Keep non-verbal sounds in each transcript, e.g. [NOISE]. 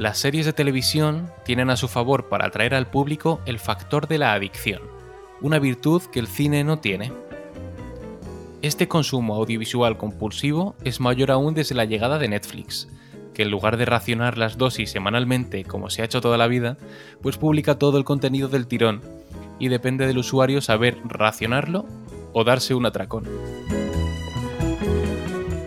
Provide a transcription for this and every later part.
las series de televisión tienen a su favor para atraer al público el factor de la adicción, una virtud que el cine no tiene. Este consumo audiovisual compulsivo es mayor aún desde la llegada de Netflix, que en lugar de racionar las dosis semanalmente como se ha hecho toda la vida, pues publica todo el contenido del tirón y depende del usuario saber racionarlo o darse un atracón.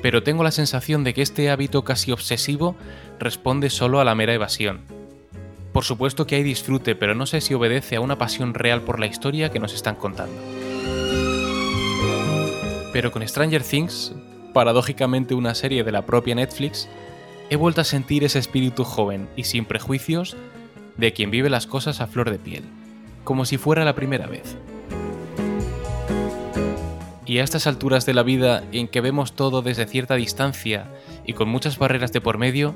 Pero tengo la sensación de que este hábito casi obsesivo responde solo a la mera evasión. Por supuesto que hay disfrute, pero no sé si obedece a una pasión real por la historia que nos están contando. Pero con Stranger Things, paradójicamente una serie de la propia Netflix, he vuelto a sentir ese espíritu joven y sin prejuicios de quien vive las cosas a flor de piel, como si fuera la primera vez. Y a estas alturas de la vida en que vemos todo desde cierta distancia y con muchas barreras de por medio,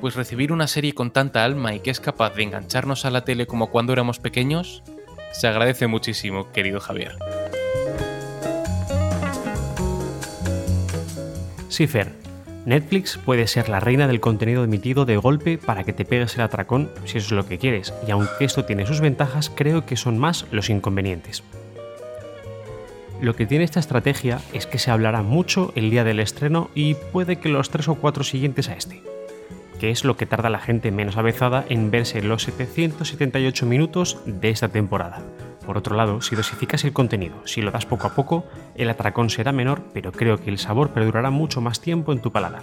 pues recibir una serie con tanta alma y que es capaz de engancharnos a la tele como cuando éramos pequeños, se agradece muchísimo, querido Javier. Sí. Netflix puede ser la reina del contenido emitido de golpe para que te pegues el atracón si eso es lo que quieres, y aunque esto tiene sus ventajas, creo que son más los inconvenientes. Lo que tiene esta estrategia es que se hablará mucho el día del estreno y puede que los 3 o 4 siguientes a este, que es lo que tarda la gente menos avezada en verse los 778 minutos de esta temporada, por otro lado, si dosificas el contenido, si lo das poco a poco, el atracón será menor, pero creo que el sabor perdurará mucho más tiempo en tu paladar.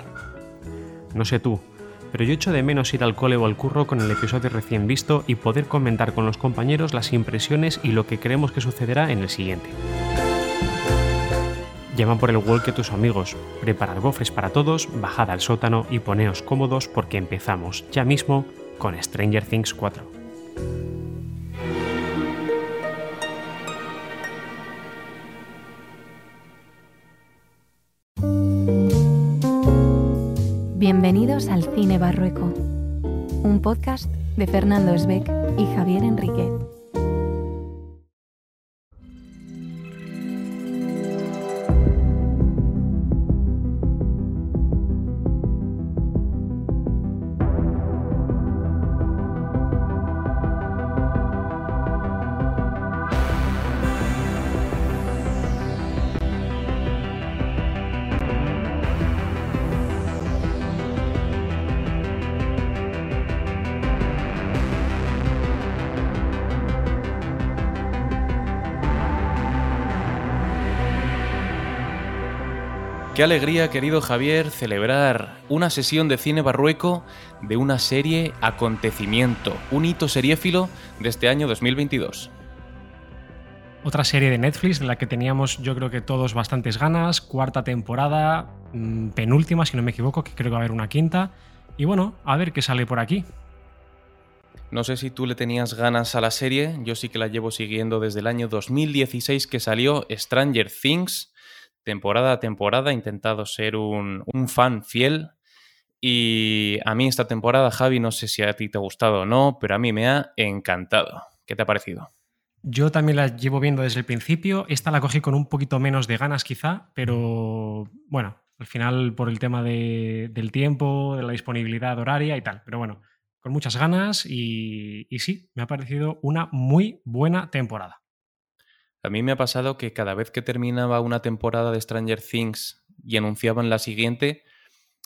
No sé tú, pero yo echo de menos ir al cole o al curro con el episodio recién visto y poder comentar con los compañeros las impresiones y lo que creemos que sucederá en el siguiente. Llama por el wall que tus amigos, preparad gofres para todos, bajad al sótano y poneos cómodos porque empezamos ya mismo con Stranger Things 4. Bienvenidos al Cine Barrueco, un podcast de Fernando Esbeck y Javier Enriquez. Qué alegría, querido Javier, celebrar una sesión de cine barrueco de una serie acontecimiento, un hito seriéfilo de este año 2022. Otra serie de Netflix de la que teníamos yo creo que todos bastantes ganas, cuarta temporada, mm, penúltima si no me equivoco, que creo que va a haber una quinta. Y bueno, a ver qué sale por aquí. No sé si tú le tenías ganas a la serie, yo sí que la llevo siguiendo desde el año 2016 que salió Stranger Things temporada a temporada he intentado ser un, fan fiel y a mí esta temporada, Javi, no sé si a ti te ha gustado o no, pero a mí me ha encantado. ¿Qué te ha parecido? Yo también la llevo viendo desde el principio. Esta la cogí con un poquito menos de ganas quizá, pero bueno, al final por el tema del tiempo, de la disponibilidad horaria y tal. Pero bueno, con muchas ganas y sí, me ha parecido una muy buena temporada. A mí me ha pasado que cada vez que terminaba una temporada de Stranger Things y anunciaban la siguiente,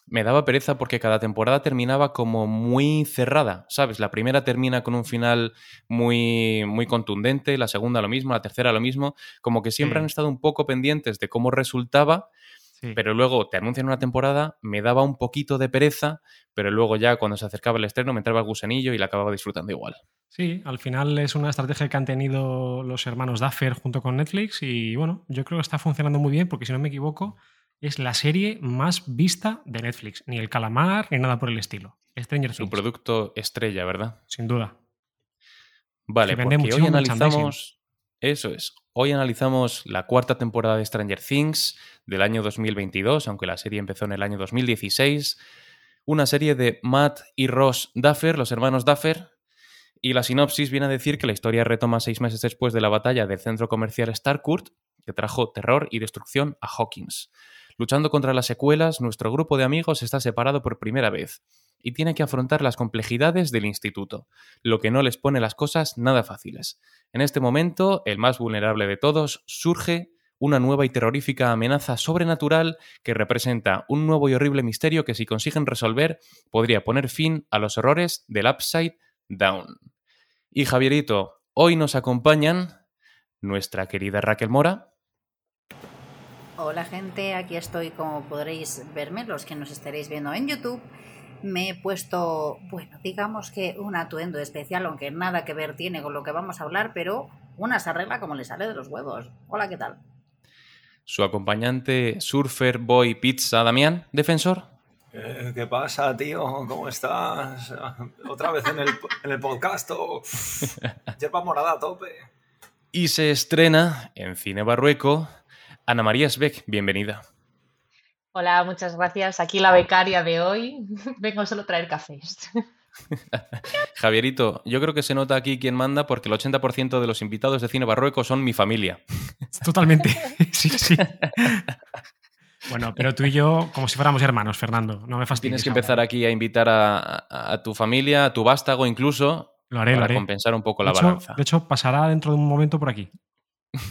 me daba pereza porque cada temporada terminaba como muy cerrada, ¿sabes? La primera termina con un final muy, muy contundente, la segunda lo mismo, la tercera lo mismo, como que siempre han estado un poco pendientes de cómo resultaba pero luego te anuncian una temporada, me daba un poquito de pereza, pero luego ya cuando se acercaba el estreno me entraba el gusanillo y la acababa disfrutando igual. Sí, al final es una estrategia que han tenido los hermanos Duffer junto con Netflix y bueno, yo creo que está funcionando muy bien porque si no me equivoco es la serie más vista de Netflix, ni el calamar ni nada por el estilo. Stranger Su producto estrella, ¿verdad? Sin duda. Vale, porque hoy analizamos eso es. Hoy analizamos la cuarta temporada de Stranger Things del año 2022, aunque la serie empezó en el año 2016. Una serie de Matt y Ross Duffer, los hermanos Duffer. Y la sinopsis viene a decir que la historia retoma seis meses después de la batalla del centro comercial Starcourt, que trajo terror y destrucción a Hawkins. Luchando contra las secuelas, nuestro grupo de amigos está separado por primera vez. Y tiene que afrontar las complejidades del instituto, lo que no les pone las cosas nada fáciles. En este momento, el más vulnerable de todos, surge una nueva y terrorífica amenaza sobrenatural que representa un nuevo y horrible misterio que si consiguen resolver podría poner fin a los horrores del Upside Down. Y Javierito, hoy nos acompañan nuestra querida Raquel Mora. Hola gente, aquí estoy como podréis verme los que nos estaréis viendo en YouTube. Me he puesto, bueno, digamos que un atuendo especial, aunque nada que ver tiene con lo que vamos a hablar, pero una se arregla como le sale de los huevos. Hola, ¿qué tal? Su acompañante Surfer Boy Pizza Damián, defensor. Eh, ¿Qué pasa, tío? ¿Cómo estás? [LAUGHS] ¿Otra vez en el, en el podcast? [LAUGHS] Yerba morada a tope. Y se estrena en Cine Barrueco Ana María Sbeck, bienvenida. Hola, muchas gracias. Aquí la becaria de hoy. [LAUGHS] Vengo solo a traer cafés. [LAUGHS] Javierito, yo creo que se nota aquí quién manda porque el 80% de los invitados de Cine Barrueco son mi familia. [LAUGHS] Totalmente. Sí, sí. Bueno, pero tú y yo, como si fuéramos hermanos, Fernando, no me fastidies. Tienes que empezar aquí a invitar a, tu familia, a tu vástago incluso, lo haré, para lo compensar un poco de la hecho, balanza. De hecho, pasará dentro de un momento por aquí.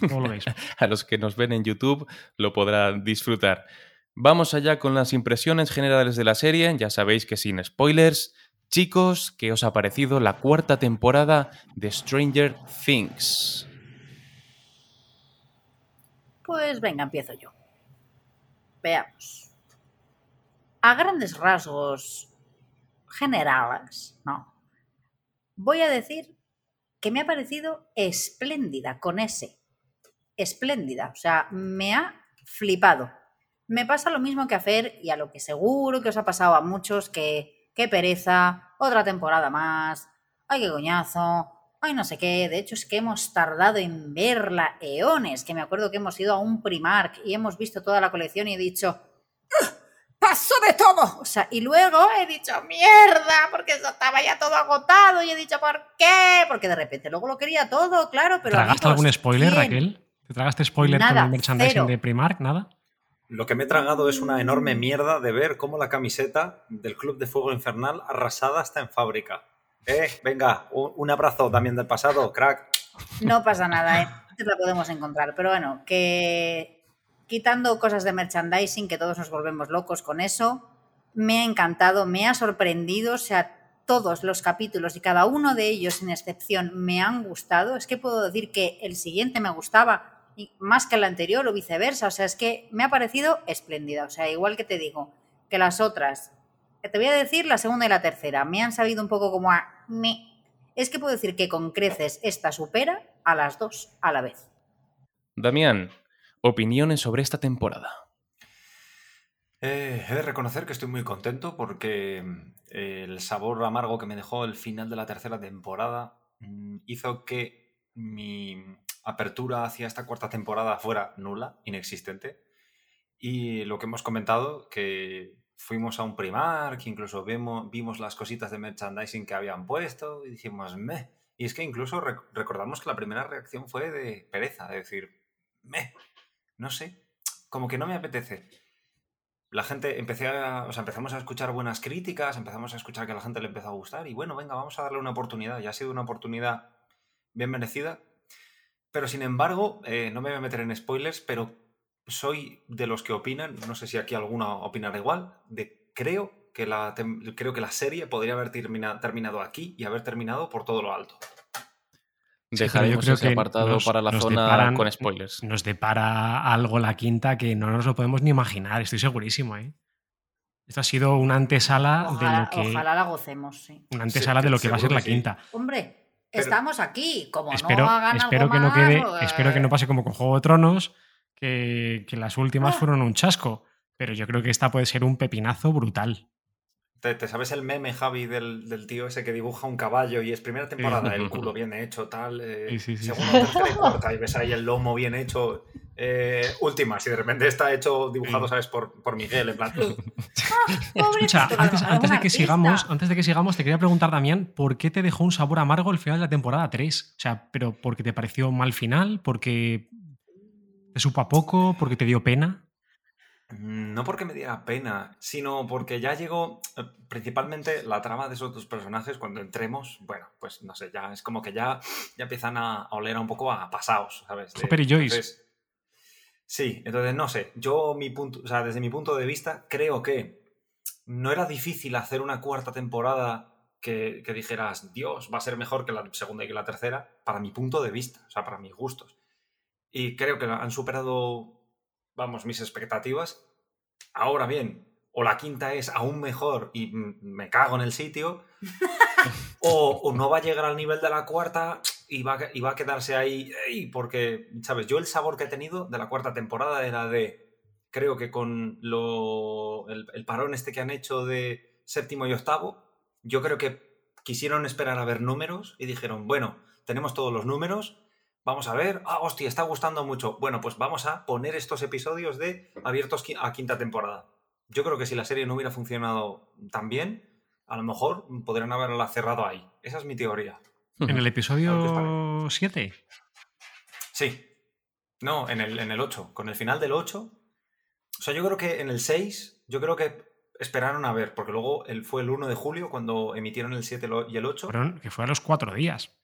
¿Cómo lo veis? a los que nos ven en YouTube lo podrán disfrutar. Vamos allá con las impresiones generales de la serie, ya sabéis que sin spoilers. Chicos, ¿qué os ha parecido la cuarta temporada de Stranger Things? Pues venga, empiezo yo. Veamos. A grandes rasgos generales, no. Voy a decir que me ha parecido espléndida con ese. Espléndida. O sea, me ha flipado. Me pasa lo mismo que a Fer y a lo que seguro que os ha pasado a muchos que qué pereza, otra temporada más, ay qué coñazo, ay no sé qué. De hecho es que hemos tardado en verla eones, que me acuerdo que hemos ido a un Primark y hemos visto toda la colección y he dicho, "¡Ugh! pasó de todo. O sea, y luego he dicho, mierda, porque eso estaba ya todo agotado y he dicho, ¿por qué? Porque de repente luego lo quería todo, claro, pero... ¿Tragaste amigos, algún spoiler, ¿quién? Raquel? ¿Te tragaste spoiler con Nada, el merchandising cero. de Primark? ¿Nada? Lo que me he tragado es una enorme mierda de ver cómo la camiseta del Club de Fuego Infernal arrasada está en fábrica. Eh, venga, un, abrazo también del pasado, crack. No pasa nada, ¿eh? la podemos encontrar. Pero bueno, que quitando cosas de merchandising, que todos nos volvemos locos con eso, me ha encantado, me ha sorprendido, o sea, todos los capítulos y cada uno de ellos, sin excepción, me han gustado. Es que puedo decir que el siguiente me gustaba y más que el anterior o viceversa. O sea, es que me ha parecido espléndida. O sea, igual que te digo que las otras, que te voy a decir la segunda y la tercera, me han sabido un poco como a... me. Es que puedo decir que con creces esta supera a las dos a la vez. Damián, opiniones sobre esta temporada. Eh, he de reconocer que estoy muy contento porque eh, el sabor amargo que me dejó el final de la tercera temporada mm, hizo que mi apertura hacia esta cuarta temporada fuera nula, inexistente. Y lo que hemos comentado, que fuimos a un Primark, que incluso vimos, vimos las cositas de merchandising que habían puesto y dijimos, meh. Y es que incluso rec- recordamos que la primera reacción fue de pereza, de decir, meh, no sé, como que no me apetece la gente empecé o sea, empezamos a escuchar buenas críticas, empezamos a escuchar que a la gente le empezó a gustar y bueno, venga, vamos a darle una oportunidad. Ya ha sido una oportunidad bien merecida. Pero sin embargo, eh, no me voy a meter en spoilers, pero soy de los que opinan, no sé si aquí alguno opinará igual, de creo que la, creo que la serie podría haber termina- terminado aquí y haber terminado por todo lo alto. Sí, pero yo Dejaremos creo ese que apartado nos- para la zona deparan- con spoilers. Nos depara algo la quinta que no nos lo podemos ni imaginar, estoy segurísimo, ¿eh? Esto ha sido una antesala Ojalá, de lo que. ojalá la gocemos, sí. Una antesala de lo que va a ser la quinta. Hombre, Pero- estamos aquí. Como espero no hagan espero algo que no quede. eh, Espero que no pase como con Juego de Tronos, que, que las últimas Ah. fueron un chasco. Pero yo creo que esta puede ser un pepinazo brutal. ¿Te, te sabes el meme, Javi, del, del tío ese que dibuja un caballo y es primera temporada, el culo [LAUGHS] bien hecho, tal, eh, Sí, sí, sí, segunda, tercera y cuarta, y ves ahí el lomo bien hecho, eh, últimas, y de repente está hecho, dibujado. ¿sabes? Por, por Miguel, en plan... [LAUGHS] Escucha, Pobrecito, antes, de que sigamos, antes de que sigamos, te quería preguntar, Damián, ¿por qué te dejó un sabor amargo el final de la temporada 3? O sea, pero porque te pareció mal final, porque te supo a poco, porque te dio pena. Mm, no porque me diera pena, sino porque ya llegó eh, principalmente la trama de esos dos personajes cuando entremos, bueno, pues no sé, ya es como que ya, ya empiezan a, oler un poco a pasados, ¿sabes? Hopper y Joyce. sí, entonces no sé, yo mi punto, o sea, desde mi punto de vista creo que no era difícil hacer una cuarta temporada que, que dijeras, Dios, va a ser mejor que la segunda y que la tercera, para mi punto de vista, o sea, para mis gustos. Y creo que han superado vamos, mis expectativas. Ahora bien, o la quinta es aún mejor y me cago en el sitio, [LAUGHS] o, no va a llegar al nivel de la cuarta y va, y va a quedarse ahí, porque, ¿sabes? Yo el sabor que he tenido de la cuarta temporada era de, creo que con lo, el, el parón este que han hecho de séptimo y octavo, yo creo que quisieron esperar a ver números y dijeron, bueno, tenemos todos los números, Vamos a ver, ah, hostia, está gustando mucho. Bueno, pues vamos a poner estos episodios de abiertos a quinta temporada. Yo creo que si la serie no hubiera funcionado tan bien, a lo mejor podrían haberla cerrado ahí. Esa es mi teoría. ¿En el episodio 7? Sí. No, en el, en el 8. Con el final del 8. O sea, yo creo que en el 6, yo creo que esperaron a ver, porque luego fue el 1 de julio cuando emitieron el 7 y el 8. que fue a los cuatro días.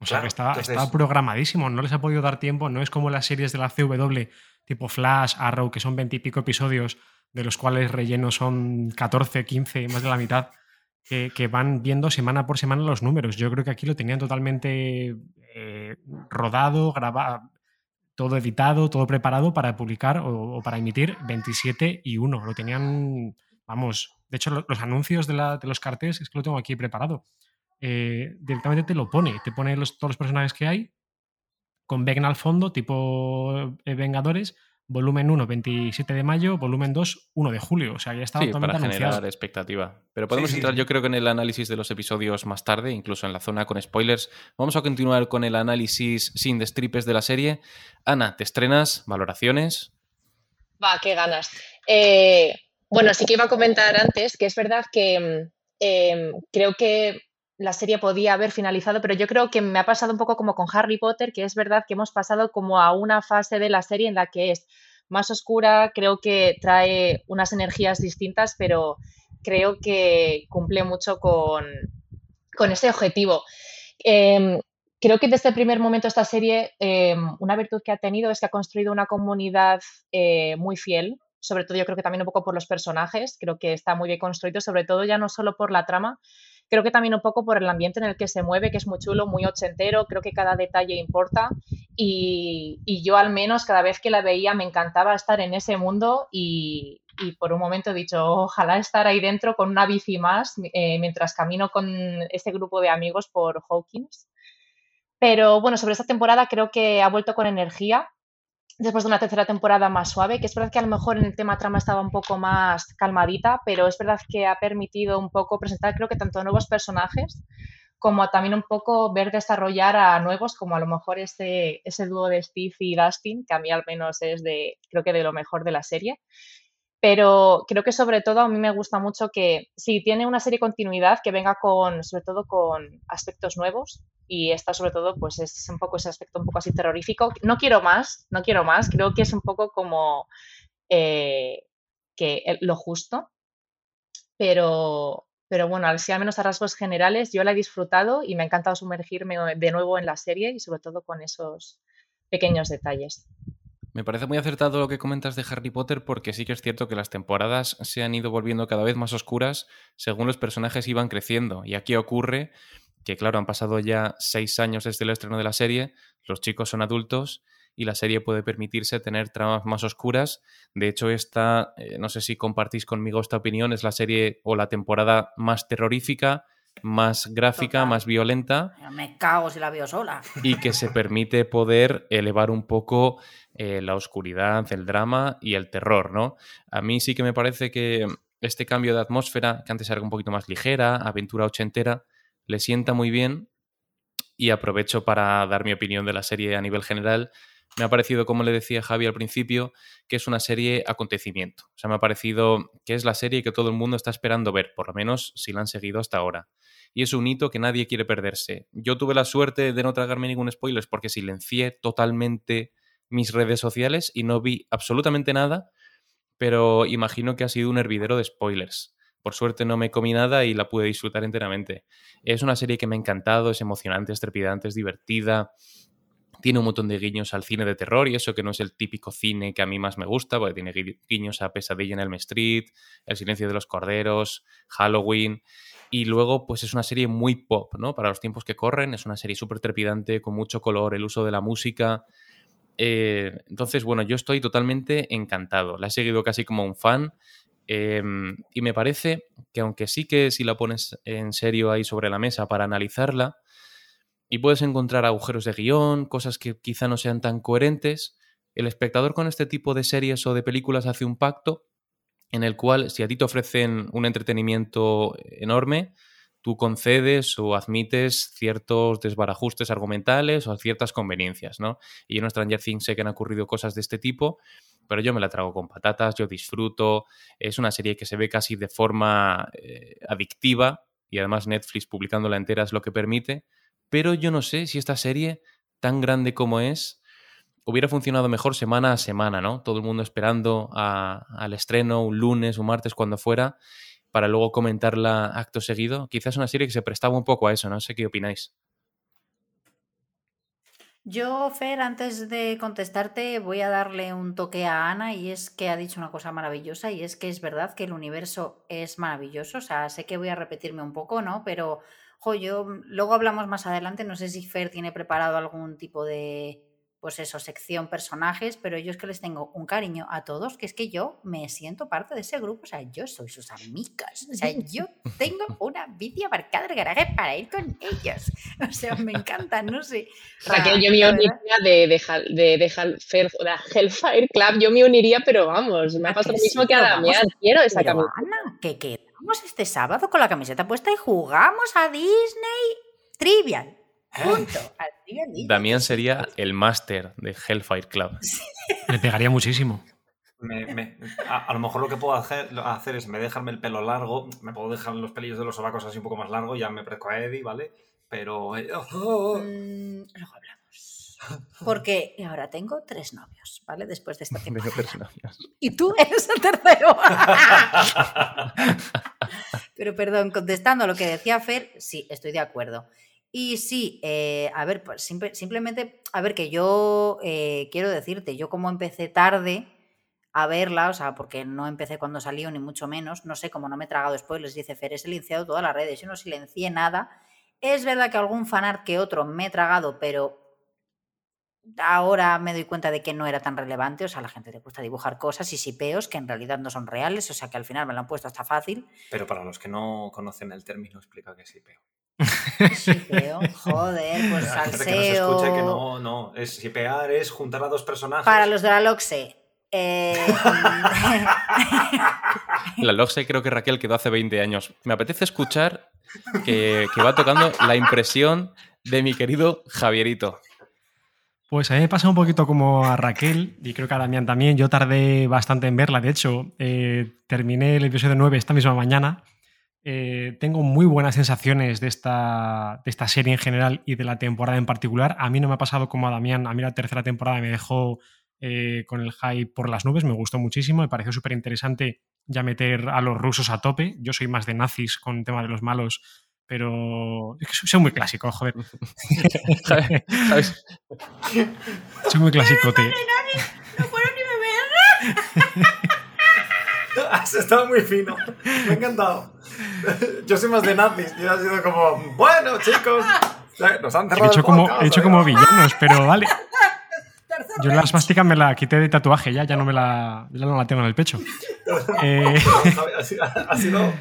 O sea que estaba, programadísimo, no les ha podido dar tiempo, no es como las series de la CW tipo Flash, Arrow, que son veintipico episodios, de los cuales relleno son 14, 15, más de la mitad, que, van viendo semana por semana los números. Yo creo que aquí lo tenían totalmente eh, rodado, grabado, todo editado, todo preparado para publicar o, para emitir 27 y 1. Lo tenían, vamos, de hecho los anuncios de, de los carteles es que lo tengo aquí preparado. Eh, directamente te lo pone, te pone los, todos los personajes que hay, con Vegna al fondo, tipo eh, Vengadores, volumen 1, 27 de mayo, volumen 2, 1 de julio. O sea, ya estaba sí, para generar expectativa. Pero podemos entrar, yo creo que en el análisis de los episodios más tarde, incluso en la zona con spoilers. Vamos a continuar con el análisis sin destripes de la serie. Ana, te estrenas, valoraciones. Va, qué ganas. Eh, bueno, sí que iba a comentar antes que es verdad que mm, creo que la serie podía haber finalizado, pero yo creo que me ha pasado un poco como con Harry Potter, que es verdad que hemos pasado como a una fase de la serie en la que es más oscura, creo que trae unas energías distintas, pero creo que cumple mucho con, ese objetivo. Em, creo que desde el primer momento esta serie, em, una virtud que ha tenido es que ha construido una comunidad eh, muy fiel, sobre todo yo creo que también un poco por los personajes, creo que está muy bien construido, sobre todo ya no solo por la trama, Creo que también un poco por el ambiente en el que se mueve, que es muy chulo, muy ochentero, creo que cada detalle importa y, yo al menos cada vez que la veía me encantaba estar en ese mundo y, por un momento he dicho, ojalá estar ahí dentro con una bici más eh, mientras camino con este grupo de amigos por Hawkins. Pero bueno, sobre esta temporada creo que ha vuelto con energía después de una tercera temporada más suave, que es verdad que a lo mejor en el tema trama estaba un poco más calmadita, pero es verdad que ha permitido un poco presentar creo que tanto nuevos personajes como también un poco ver desarrollar a nuevos, como a lo mejor ese, ese dúo de Steve y Dustin, que a mí al menos es de, creo que de lo mejor de la serie. Pero creo que sobre todo a mí me gusta mucho que si tiene una serie continuidad, que venga con, sobre todo con aspectos nuevos, y esta sobre todo pues es un poco ese aspecto un poco así terrorífico. No quiero más, no quiero más, creo que es un poco como eh, que lo justo, pero, pero bueno, al menos a rasgos generales yo la he disfrutado y me ha encantado sumergirme de nuevo en la serie y sobre todo con esos pequeños detalles. Me parece muy acertado lo que comentas de Harry Potter porque sí que es cierto que las temporadas se han ido volviendo cada vez más oscuras según los personajes iban creciendo. Y aquí ocurre que claro, han pasado ya seis años desde el estreno de la serie, los chicos son adultos y la serie puede permitirse tener tramas más oscuras. De hecho, esta, eh, no sé si compartís conmigo esta opinión, es la serie o la temporada más terrorífica, más gráfica, más violenta. Me cago si la veo sola. Y que se permite poder elevar un poco eh, la oscuridad, el drama y el terror, ¿no? A mí sí que me parece que este cambio de atmósfera, que antes era un poquito más ligera, aventura ochentera, le sienta muy bien y aprovecho para dar mi opinión de la serie a nivel general. Me ha parecido, como le decía Javi al principio, que es una serie acontecimiento. O sea, me ha parecido que es la serie que todo el mundo está esperando ver, por lo menos si la han seguido hasta ahora. Y es un hito que nadie quiere perderse. Yo tuve la suerte de no tragarme ningún spoiler porque silencié totalmente mis redes sociales y no vi absolutamente nada, pero imagino que ha sido un hervidero de spoilers. Por suerte no me comí nada y la pude disfrutar enteramente. Es una serie que me ha encantado, es emocionante, es trepidante, es divertida. Tiene un montón de guiños al cine de terror y eso que no es el típico cine que a mí más me gusta, porque tiene guiños a Pesadilla en Elm Street, El silencio de los corderos, Halloween. Y luego, pues es una serie muy pop, ¿no? Para los tiempos que corren, es una serie súper trepidante, con mucho color, el uso de la música. Eh, entonces, bueno, yo estoy totalmente encantado. La he seguido casi como un fan. Em, y me parece que aunque sí que si la pones en serio ahí sobre la mesa para analizarla, y puedes encontrar agujeros de guion, cosas que quizá no sean tan coherentes, el espectador con este tipo de series o de películas hace un pacto en el cual si a ti te ofrecen un entretenimiento enorme, tú concedes o admites ciertos desbarajustes argumentales o ciertas conveniencias, ¿no? Y en Stranger Things sé que han ocurrido cosas de este tipo, pero yo me la trago con patatas, yo disfruto, es una serie que se ve casi de forma eh, adictiva y además Netflix publicándola entera es lo que permite, pero yo no sé si esta serie, tan grande como es, hubiera funcionado mejor semana a semana, ¿no? Todo el mundo esperando al estreno un lunes, un martes, cuando fuera, para luego comentarla acto seguido. Quizás una serie que se prestaba un poco a eso, no sé qué opináis. Yo, Fer, antes de contestarte, voy a darle un toque a Ana y es que ha dicho una cosa maravillosa y es que es verdad que el universo es maravilloso. O sea, sé que voy a repetirme un poco, ¿no? Pero Jo, yo, mm, luego hablamos más adelante, no sé si Fer tiene preparado algún tipo de, pues eso, sección personajes, pero yo es que les tengo un cariño a todos, que es que yo me siento parte de ese grupo, o sea, yo soy sus amigas, o sea, yo tengo [LAUGHS] una bici aparcada el garaje para ir con ellos, [LAUGHS] o sea, me encantan, no sé. Raquel, yo me uniría de, de, de, Hellfire Club, yo me uniría, pero vamos, me ha pasado lo mismo que a Damián, quiero esa camiseta. que quedamos este sábado con la camiseta puesta y jugamos a Disney Trivial. Punto. Damián sería el máster de Hellfire Club. Le pegaría muchísimo. a, lo mejor lo que puedo hacer, hacer es me dejarme el pelo largo, me puedo dejar los pelillos de los sobacos así un poco más largo, ya me parezco a Eddie, ¿vale? Pero... Eh, oh, oh, oh. Mm, luego hablamos. Porque ahora tengo tres novios, ¿vale? Después de [LAUGHS] esta temporada. tres novios. [LAUGHS] Y tú eres el tercero. [LAUGHS] Pero perdón, contestando a lo que decía Fer, sí, estoy de acuerdo. Y sí, eh, a ver, pues simplemente, a ver, que yo eh, quiero decirte, yo como empecé tarde a verla, o sea, porque no empecé cuando salió, ni mucho menos, no sé, cómo no me he tragado spoilers, dice Fer, he silenciado todas las redes, yo no silencié nada. Es verdad que algún fanart que otro me he tragado, pero ahora me doy cuenta de que no era tan relevante, o sea, a la gente le gusta dibujar cosas y sipeos que en realidad no son reales, o sea, que al final me lo han puesto hasta fácil. Pero para los que no conocen el término, explica qué es sipeo. Shipeo, joder, pues [LAUGHS] salseo. Que escuche que no, no, es shipear es juntar a dos personajes. Para los de la Loxe. Eh... [LAUGHS] la Loxe creo que Raquel quedó hace 20 años. Me apetece escuchar que, que va tocando la impresión de mi querido Javierito. Pues a mí me pasa un poquito como a Raquel y creo que a Damián también. Yo tardé bastante en verla. De hecho, eh, terminé el episodio 9 esta misma mañana eh, tengo muy buenas sensaciones de esta, de esta serie en general y de la temporada en particular. A mí no me ha pasado como a Damián. A mí la tercera temporada me dejó eh, con el hype por las nubes. Me gustó muchísimo. Me pareció súper interesante ya meter a los rusos a tope. Yo soy más de nazis con el tema de los malos. Pero es que soy muy clásico, joder. [LAUGHS] soy muy clásico. No puedo ni beber. [LAUGHS] Has estado muy fino. Me ha encantado. Yo soy más de nazis. Yo he sido como, bueno, chicos, nos han cerrado. He hecho, como, he hecho como villanos, pero vale. Yo la asmástica me la quité de tatuaje ya, ya no me la, ya no la tengo en el pecho. eh... sido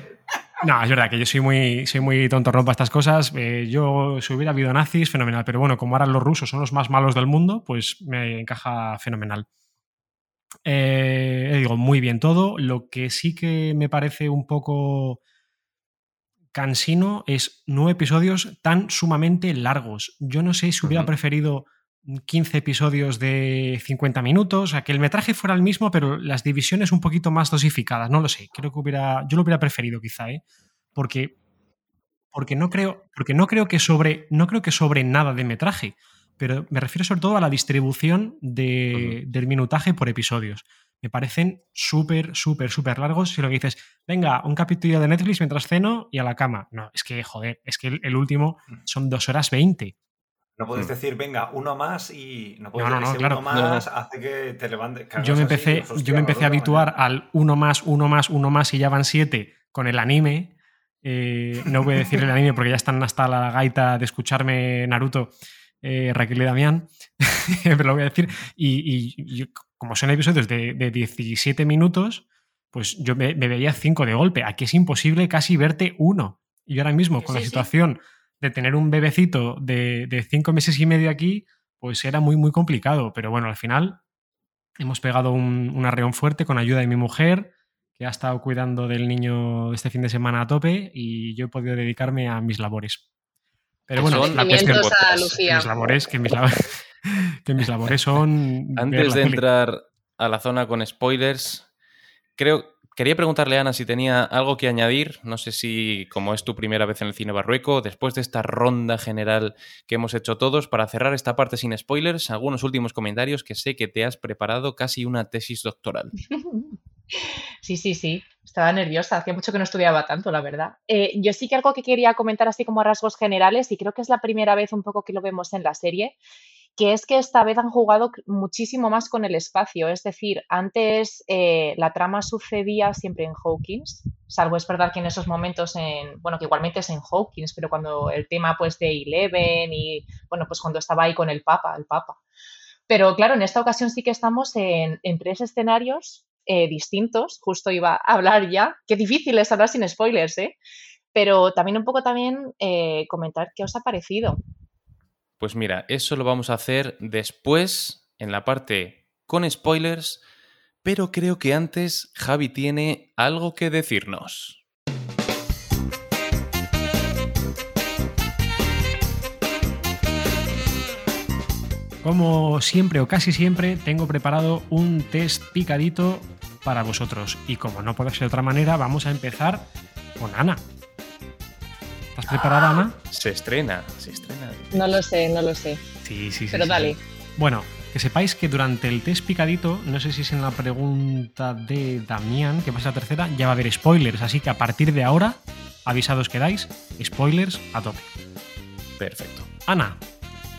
no, es verdad que yo soy muy, soy muy tonto para estas cosas. Eh, yo, si hubiera habido nazis, fenomenal. Pero bueno, como ahora los rusos son los más malos del mundo, pues me encaja fenomenal. Eh, digo, muy bien todo. Lo que sí que me parece un poco cansino es nueve episodios tan sumamente largos. Yo no sé si hubiera preferido 15 episodios de 50 minutos, a que el metraje fuera el mismo, pero las divisiones un poquito más dosificadas. No lo sé. Creo que hubiera. Yo lo hubiera preferido, quizá, ¿eh? Porque. Porque no creo. Porque no creo que sobre. No creo que sobre nada de metraje pero me refiero sobre todo a la distribución del minutaje por episodios. me parecen súper, súper, súper largos. Si lo que dices, venga, un capítulo de Netflix mientras ceno y a la cama. No, es que, joder, es que el, el último son dos horas veinte. No puedes Mm. decir, venga, uno más y no puedes No, no, no, claro. uno más hace que te levantes. Yo me así, empecé, hostia, yo me empecé a habituar al uno más, uno más, uno más y ya van siete con el anime. Eh, no voy a decir el anime porque ya están hasta la gaita de escucharme Naruto, eh, Raquel y Damián, [LAUGHS] pero lo voy a decir. Y, y- y como son episodios de, de 17 minutos, pues yo me, me veía cinco de golpe. Aquí es imposible casi verte uno. Y ahora mismo, con la sí. De tener un bebecito de, de cinco meses y medio aquí, pues era muy, muy complicado. Pero bueno, al final hemos pegado un, un arreón fuerte con ayuda de mi mujer, que ha estado cuidando del niño este fin de semana a tope y yo he podido dedicarme a mis labores. Pero bueno, la cuestión mis labores, que mis, lab- [LAUGHS] que mis labores son... Antes de entrar a la zona con spoilers, creo quería preguntarle Ana si tenía algo que añadir. No sé si, como es tu primera vez en el cine barrueco, después de esta ronda general que hemos hecho todos, para cerrar esta parte sin spoilers, algunos últimos comentarios que sé que te has preparado casi una tesis doctoral. [LAUGHS] Sí, sí, sí. Estaba nerviosa. Hacía mucho que no estudiaba tanto, la verdad. Eh, yo sí que algo que quería comentar así como a rasgos generales, y creo que es la primera vez un poco que lo vemos en la serie, que es que esta vez han jugado muchísimo más con el espacio. Es decir, antes eh, la trama sucedía siempre en Hawkins, salvo es verdad que en esos momentos, en, bueno, que igualmente es en Hawkins, pero cuando el tema pues de Eleven y, bueno, pues cuando estaba ahí con el Papa, el Papa. Pero claro, en esta ocasión sí que estamos en, en tres escenarios eh, distintos. Justo iba a hablar ya. Qué difícil es hablar sin spoilers, ¿eh? Pero también un poco también eh, comentar qué os ha parecido. Pues mira, eso lo vamos a hacer después, en la parte con spoilers, pero creo que antes Javi tiene algo que decirnos. Como siempre o casi siempre, tengo preparado un test picadito para vosotros. Y como no puede ser de otra manera, vamos a empezar con Ana. ¿Estás preparada, Ana? Se estrena, se estrena. No lo sé, no lo sé. Sí, sí, sí. Pero sí, dale. sí. Bueno, que sepáis que durante el test picadito, no sé si es en la pregunta de Damián, que pasa la tercera, ya va a haber spoilers. Así que a partir de ahora, avisados quedáis, spoilers a tope. Perfecto. Ana,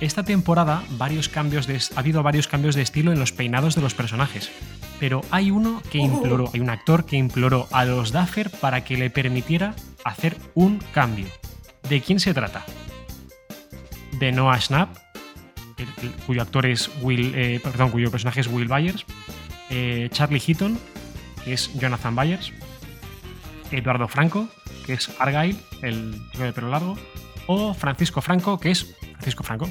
esta temporada varios cambios de, ha habido varios cambios de estilo en los peinados de los personajes, pero hay uno que imploró, hay un actor que imploró a los Duffer para que le permitiera hacer un cambio. ¿De quién se trata? De Noah Schnapp, el- el- cuyo actor es Will, eh, perdón, cuyo personaje es Will Byers, eh, Charlie Heaton, que es Jonathan Byers, Eduardo Franco, que es Argyle, el de pelo largo, o Francisco Franco, que es Francisco Franco.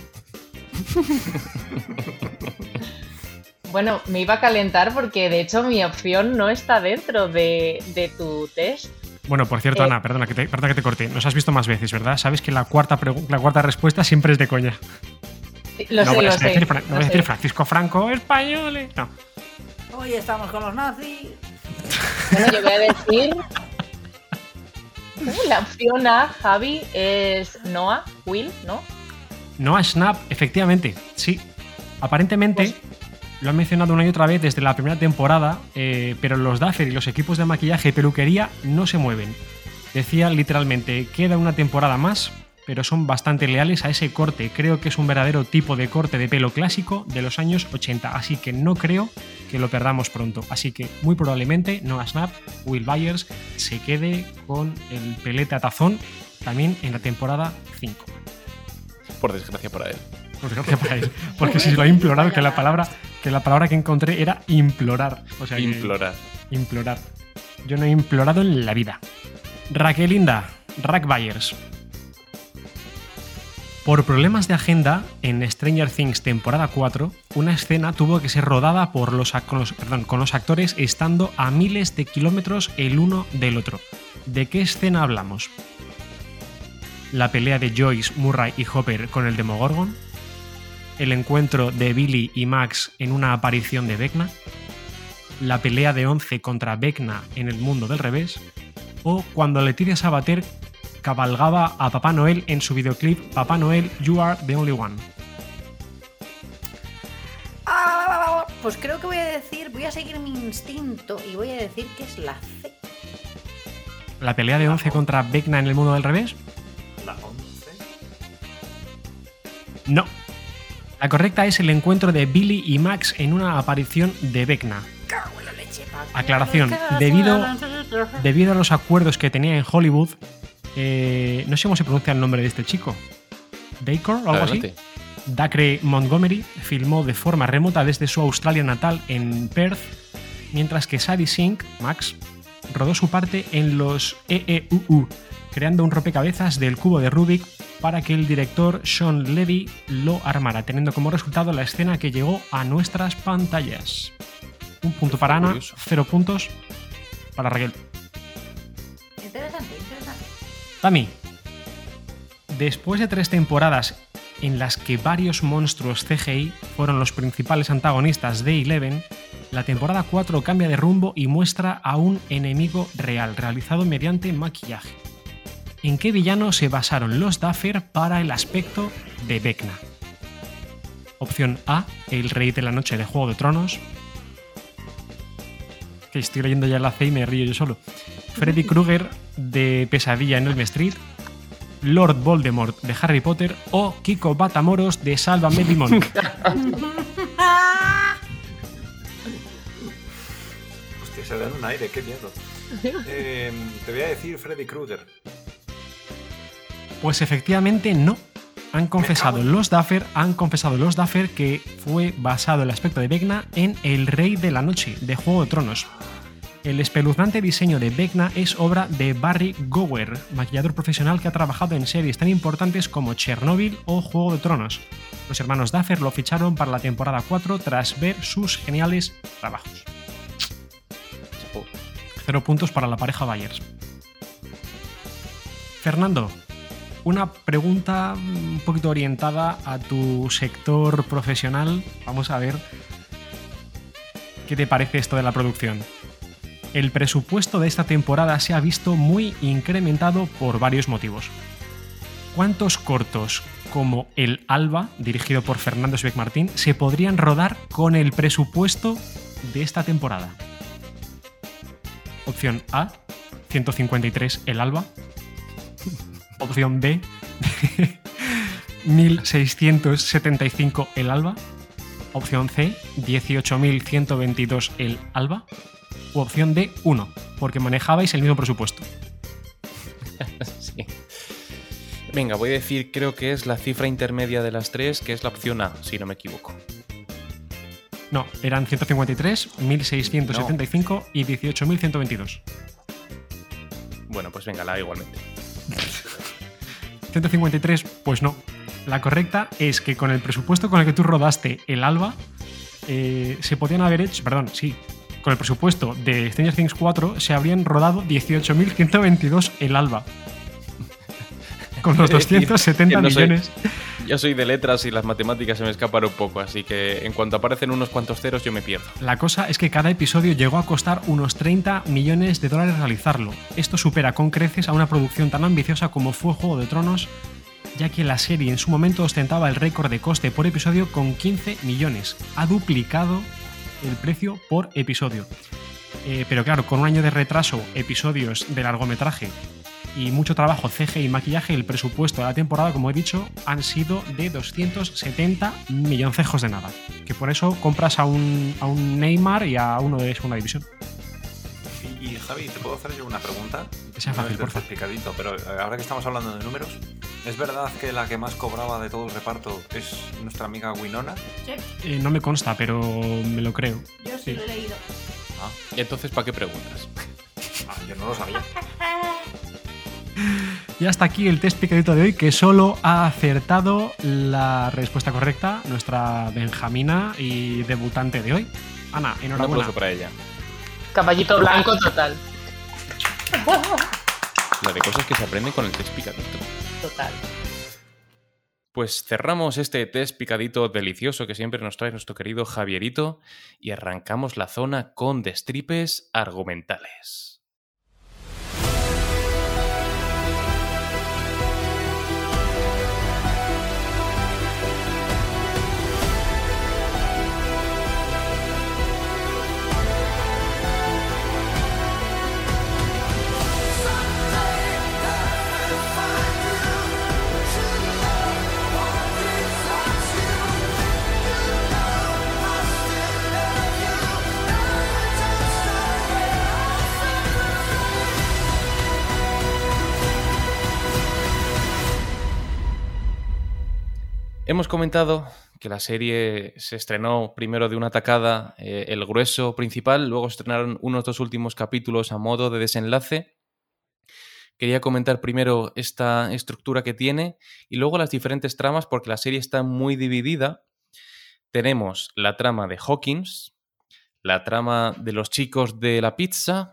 Bueno, me iba a calentar porque de hecho mi opción no está dentro de, de tu test. Bueno, por cierto, Eh. Ana, perdona que, te, perdona que te corte. Nos has visto más veces, ¿verdad? Sabes que la cuarta, la cuarta respuesta siempre es de coña. Lo no sé, voy a lo sé. Fra- no voy a decir. Francisco Franco, español. eh. No. Hoy estamos con los nazis. Bueno, yo voy a decir. La opción A, Javi, es Noah, Will, ¿no? Noah Schnapp, efectivamente, sí. Aparentemente, lo han mencionado una y otra vez desde la primera temporada, eh, pero los Duffer y los equipos de maquillaje y peluquería no se mueven. Decía literalmente, queda una temporada más, pero son bastante leales a ese corte. Creo que es un verdadero tipo de corte de pelo clásico de los años 80, así que no creo que lo perdamos pronto. Así que muy probablemente Noah Schnapp, Will Byers, se quede con el pelete a tazón también en la temporada 5. Por desgracia para él. Por desgracia para él. Porque si lo ha implorado, que la palabra que la palabra que encontré era implorar. O sea, que- Implorar. implorar. Yo no he implorado en la vida. Raquelinda, Rack Byers. Por problemas de agenda, en Stranger Things temporada 4, una escena tuvo que ser rodada por los, ac- con, los, perdón, con los actores estando a miles de kilómetros el uno del otro. ¿De qué escena hablamos? ¿La pelea de Joyce, Murray y Hopper con el Demogorgon? ¿El encuentro de Billy y Max en una aparición de Vecna? la pelea de 11 contra Vecna en el mundo del revés, o cuando Leticia Sabater cabalgaba a Papá Noel en su videoclip Papá Noel, You Are the Only One. Pues creo que voy a decir, voy a seguir mi instinto y voy a decir que es la C. La pelea de 11 contra Vecna en el mundo del revés. No. La correcta es el encuentro de Billy y Max en una aparición de Vecna. Cago en la leche, Paco. Aclaración, debido, debido a los acuerdos que tenía en Hollywood, eh, no sé cómo se pronuncia el nombre de este chico. ¿Baker o algo Adelante. así? Dacre Montgomery filmó de forma remota desde su Australia natal en Perth, mientras que Sadie Sink, Max, rodó su parte en los EEUU, creando un rompecabezas del cubo de Rubik para que el director Sean Levy lo armara, teniendo como resultado la escena que llegó a nuestras pantallas. Un punto para Ana, cero puntos para Raquel. Interesante, interesante. Tami, después de tres temporadas en las que varios monstruos CGI fueron los principales antagonistas de Eleven, la temporada 4 cambia de rumbo y muestra a un enemigo real, realizado mediante maquillaje. ¿En qué villano se basaron los Duffer para el aspecto de Vecna? Opción A, el rey de la noche de Juego de Tronos. Que estoy leyendo ya la C y me río yo solo. Freddy [LAUGHS] Krueger de Pesadilla en Elm Street, Lord Voldemort de Harry Potter o Kiko Batamoros de Sálvame Dimon. [LAUGHS] Hostia, se dan un aire, qué miedo. [LAUGHS] Eh, te voy a decir Freddy Krueger. Pues efectivamente no. Han confesado los Duffer, han confesado los Duffer que fue basado el aspecto de Vecna en El Rey de la Noche de Juego de Tronos. El espeluznante diseño de Vecna es obra de Barry Gower, maquillador profesional que ha trabajado en series tan importantes como Chernobyl o Juego de Tronos. Los hermanos Duffer lo ficharon para la temporada 4 tras ver sus geniales trabajos. Cero puntos para la pareja Bayers. Fernando, una pregunta un poquito orientada a tu sector profesional. Vamos a ver qué te parece esto de la producción. El presupuesto de esta temporada se ha visto muy incrementado por varios motivos. ¿Cuántos cortos como El Alba, dirigido por Fernando Sveck Martín, se podrían rodar con el presupuesto de esta temporada? Opción A, 153 El Alba. Opción B, 1675 [LAUGHS] El Alba. Opción C, 18122 El Alba. U opción D, 1, porque manejabais el mismo presupuesto. [LAUGHS] Sí. Venga, voy a decir, creo que es la cifra intermedia de las tres, que es la opción A, si no me equivoco. No, eran 153, 1675 y 18122. Bueno, pues venga, la A igualmente. [LAUGHS] 153, pues no. La correcta es que con el presupuesto con el que tú rodaste el Alba, eh, se podían haber hecho, perdón, sí, con el presupuesto de Stranger Things 4 se habrían rodado 18.122 el Alba. Con los [LAUGHS] Es decir, 270 que no soy- millones. Yo soy de letras y las matemáticas se me escapan un poco, así que en cuanto aparecen unos cuantos ceros yo me pierdo. La cosa es que cada episodio llegó a costar unos 30 millones de dólares realizarlo. Esto supera con creces a una producción tan ambiciosa como fue Juego de Tronos, ya que la serie en su momento ostentaba el récord de coste por episodio con 15 millones. Ha duplicado el precio por episodio. Eh, pero claro, con un año de retraso, episodios de largometraje y mucho trabajo CG y maquillaje, el presupuesto de la temporada, como he dicho, han sido de 270 milloncejos de nada. Que por eso compras a un, a un Neymar y a uno de segunda división. Y, y, Javi, ¿te puedo hacer yo una pregunta? Que sea No fácil, es del por favor. picadito, pero eh, ahora que estamos hablando de números, ¿es verdad que la que más cobraba de todo el reparto es nuestra amiga Winona? Sí, Eh, no me consta, pero me lo creo. yo sí Sí. lo he leído. Ah, Y entonces, ¿para qué preguntas? ah, yo no lo sabía. [LAUGHS] Y hasta aquí el test picadito de hoy, que solo ha acertado la respuesta correcta nuestra Benjamina y debutante de hoy. Ana, Un enhorabuena. aplauso para ella. Caballito blanco total. La de cosas que se aprenden con el test picadito. Total. Pues cerramos este test picadito delicioso que siempre nos trae nuestro querido Javierito y arrancamos la zona con destripes argumentales. Hemos comentado que la serie se estrenó primero de una tacada eh, el grueso principal, luego estrenaron unos dos últimos capítulos a modo de desenlace. Quería comentar primero esta estructura que tiene y luego las diferentes tramas porque la serie está muy dividida. Tenemos la trama de Hawkins, la trama de los chicos de la pizza,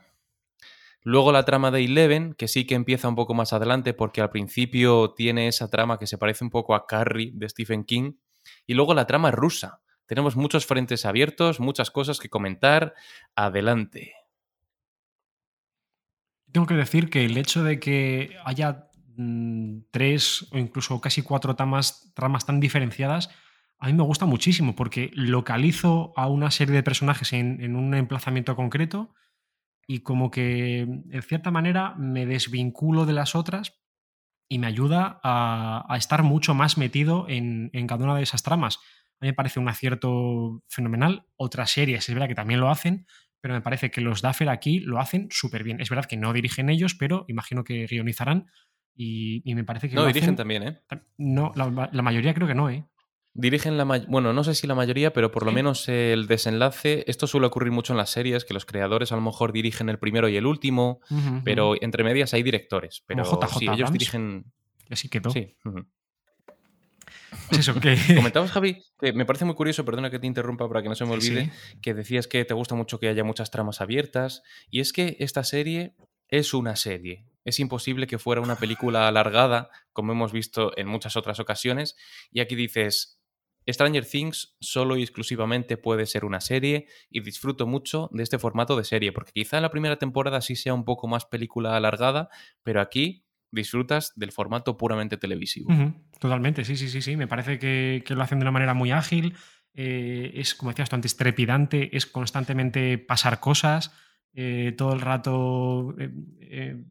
luego la trama de Eleven, que sí que empieza un poco más adelante porque al principio tiene esa trama que se parece un poco a Carrie de Stephen King, y luego la trama rusa. Tenemos muchos frentes abiertos, muchas cosas que comentar. Adelante. Tengo que decir que el hecho de que haya mm, tres o incluso casi cuatro tramas, tramas tan diferenciadas a mí me gusta muchísimo porque localizo a una serie de personajes en, un emplazamiento concreto y como que en cierta manera me desvinculo de las otras y me ayuda a, estar mucho más metido en, cada una de esas tramas. A mí me parece un acierto fenomenal. Otras series es verdad que también lo hacen, pero me parece que los Duffer aquí lo hacen súper bien. Es verdad que no dirigen ellos, pero imagino que guionizarán y, me parece que... No, dirigen también, ¿eh? No, la, la, mayoría creo que no, ¿eh? Dirigen la bueno, no sé si la mayoría, pero por lo menos el desenlace. Esto suele ocurrir mucho en las series, que los creadores a lo mejor dirigen el primero y el último, pero entre medias hay directores. Pero sí, ellos dirigen. Así quedó. Sí. Es eso que. [LAUGHS] [LAUGHS] Comentabas, Javi, que me parece muy curioso, perdona que te interrumpa para que no se me olvide, que decías que te gusta mucho que haya muchas tramas abiertas. Y es que esta serie es una serie. Es imposible que fuera una película alargada, como hemos visto en muchas otras ocasiones. Y aquí dices, Stranger Things solo y exclusivamente puede ser una serie y disfruto mucho de este formato de serie, porque quizá en la primera temporada sí sea un poco más película alargada, pero aquí disfrutas del formato puramente televisivo. Totalmente, sí, sí, sí, sí. Me parece que, lo hacen de una manera muy ágil. Eh, es, como decías tú antes, trepidante, es constantemente pasar cosas, eh, todo el rato eh,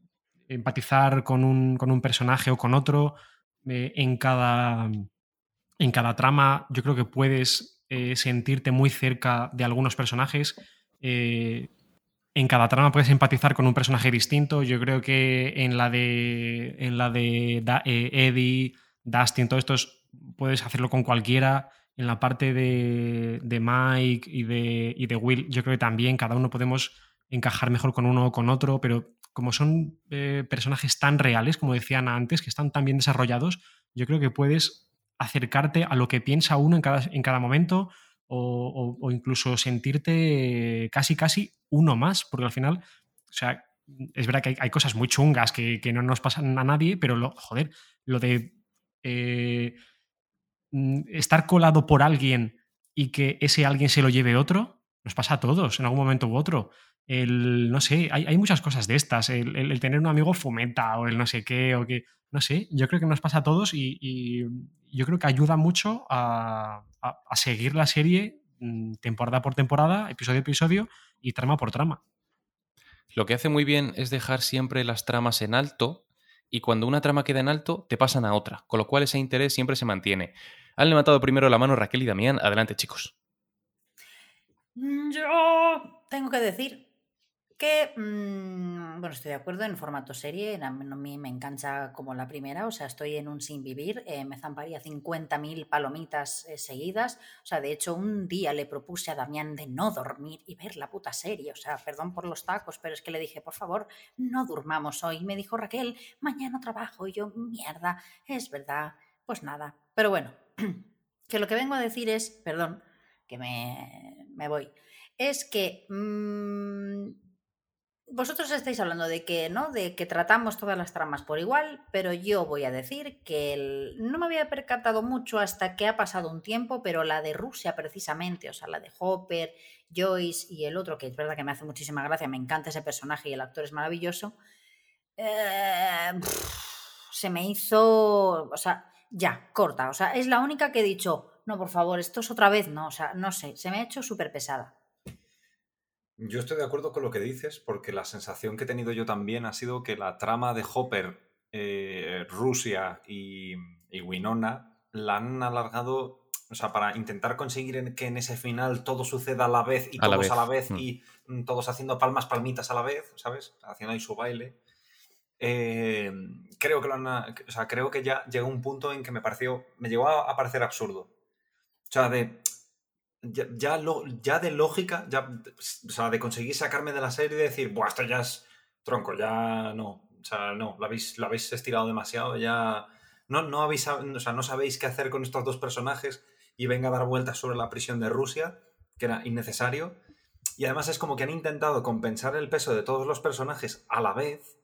empatizar con un, con un, personaje o con otro en cada en cada trama yo creo que puedes eh, sentirte muy cerca de algunos personajes. Eh, en cada trama puedes empatizar con un personaje distinto. Yo creo que en la de, en la de eh, Eddie, Dustin, todos estos puedes hacerlo con cualquiera. En la parte de, Mike y de, y de, Will, yo creo que también cada uno podemos encajar mejor con uno o con otro, pero como son personajes tan reales, como decían antes, que están tan bien desarrollados, yo creo que puedes acercarte a lo que piensa uno en cada, en cada momento o, incluso sentirte casi, casi uno más, porque al final, o sea, es verdad que hay, cosas muy chungas que, no nos pasan a nadie, pero lo, joder, lo de eh, estar colado por alguien y que ese alguien se lo lleve otro, nos pasa a todos en algún momento u otro. El, no sé, hay, muchas cosas de estas. El, tener un amigo fomenta o el no sé qué, o que, no sé, yo creo que nos pasa a todos y, yo creo que ayuda mucho a, seguir la serie mm, temporada por temporada, episodio a episodio y trama por trama. Lo que hace muy bien es dejar siempre las tramas en alto y cuando una trama queda en alto te pasan a otra, con lo cual ese interés siempre se mantiene. Han levantado primero la mano Raquel y Damián. Adelante, chicos. Yo tengo que decir que, mm, bueno, estoy de acuerdo en formato serie, a mí me encanta como la primera, o sea, estoy en un sin vivir, eh, me zamparía 50.000 palomitas eh, seguidas, o sea, de hecho un día le propuse a Damián de no dormir y ver la puta serie, o sea, perdón por los tacos, pero es que le dije, por favor, no durmamos hoy, me dijo Raquel, mañana trabajo, y yo, mierda, es verdad, pues nada, pero bueno, [CLEARS THROAT] que lo que vengo a decir es, perdón, que me, me voy, es que... Mmm, vosotros estáis hablando de que, ¿no? De que tratamos todas las tramas por igual, pero yo voy a decir que no me había percatado mucho hasta que ha pasado un tiempo, pero la de Rusia precisamente, o sea, la de Hopper, Joyce y el otro, que es verdad que me hace muchísima gracia, me encanta ese personaje y el actor es maravilloso, eh, se me hizo, o sea, ya, corta, o sea, es la única que he dicho, no, por favor, esto es otra vez, no, o sea, no sé, se me ha hecho súper pesada. Yo estoy de acuerdo con lo que dices, porque la sensación que he tenido yo también ha sido que la trama de Hopper, eh, Rusia y, Winona la han alargado, o sea, para intentar conseguir que en ese final todo suceda a la vez y todos a la vez mm. y mm, todos haciendo palmas, palmitas a la vez, ¿sabes? Haciendo ahí su baile. eh, creo que lo han, o sea, creo que ya llegó un punto en que me pareció, me llegó a, parecer absurdo. O sea, de ya, ya, de lógica, ya, o sea, de conseguir sacarme de la serie y decir, Buah, esto ya es tronco, ya no. O sea, no, lo habéis, lo habéis estirado demasiado, ya. No, no, habéis, o sea, no sabéis qué hacer con estos dos personajes y venga a dar vueltas sobre la prisión de Rusia, que era innecesario. Y además es como que han intentado compensar el peso de todos los personajes a la vez,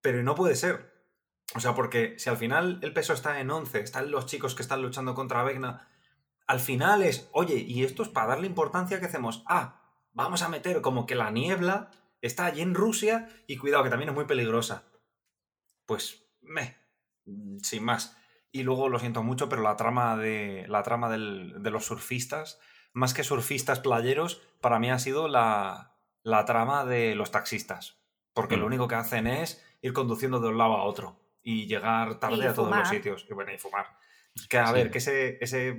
pero no puede ser. O sea, porque si al final el peso está en 11, están los chicos que están luchando contra Vegna, al final es, oye, y esto es para darle importancia que hacemos, ah, vamos a meter como que la niebla está allí en Rusia y cuidado que también es muy peligrosa. Pues, me, sin más. Y luego lo siento mucho, pero la trama de la trama de los surfistas, más que surfistas playeros, para mí ha sido la, la trama de los taxistas. Porque lo mm. único que hacen es ir conduciendo de un lado a otro y llegar tarde a todos los sitios. Y bueno, y fumar. Que a ver, que ese, ese,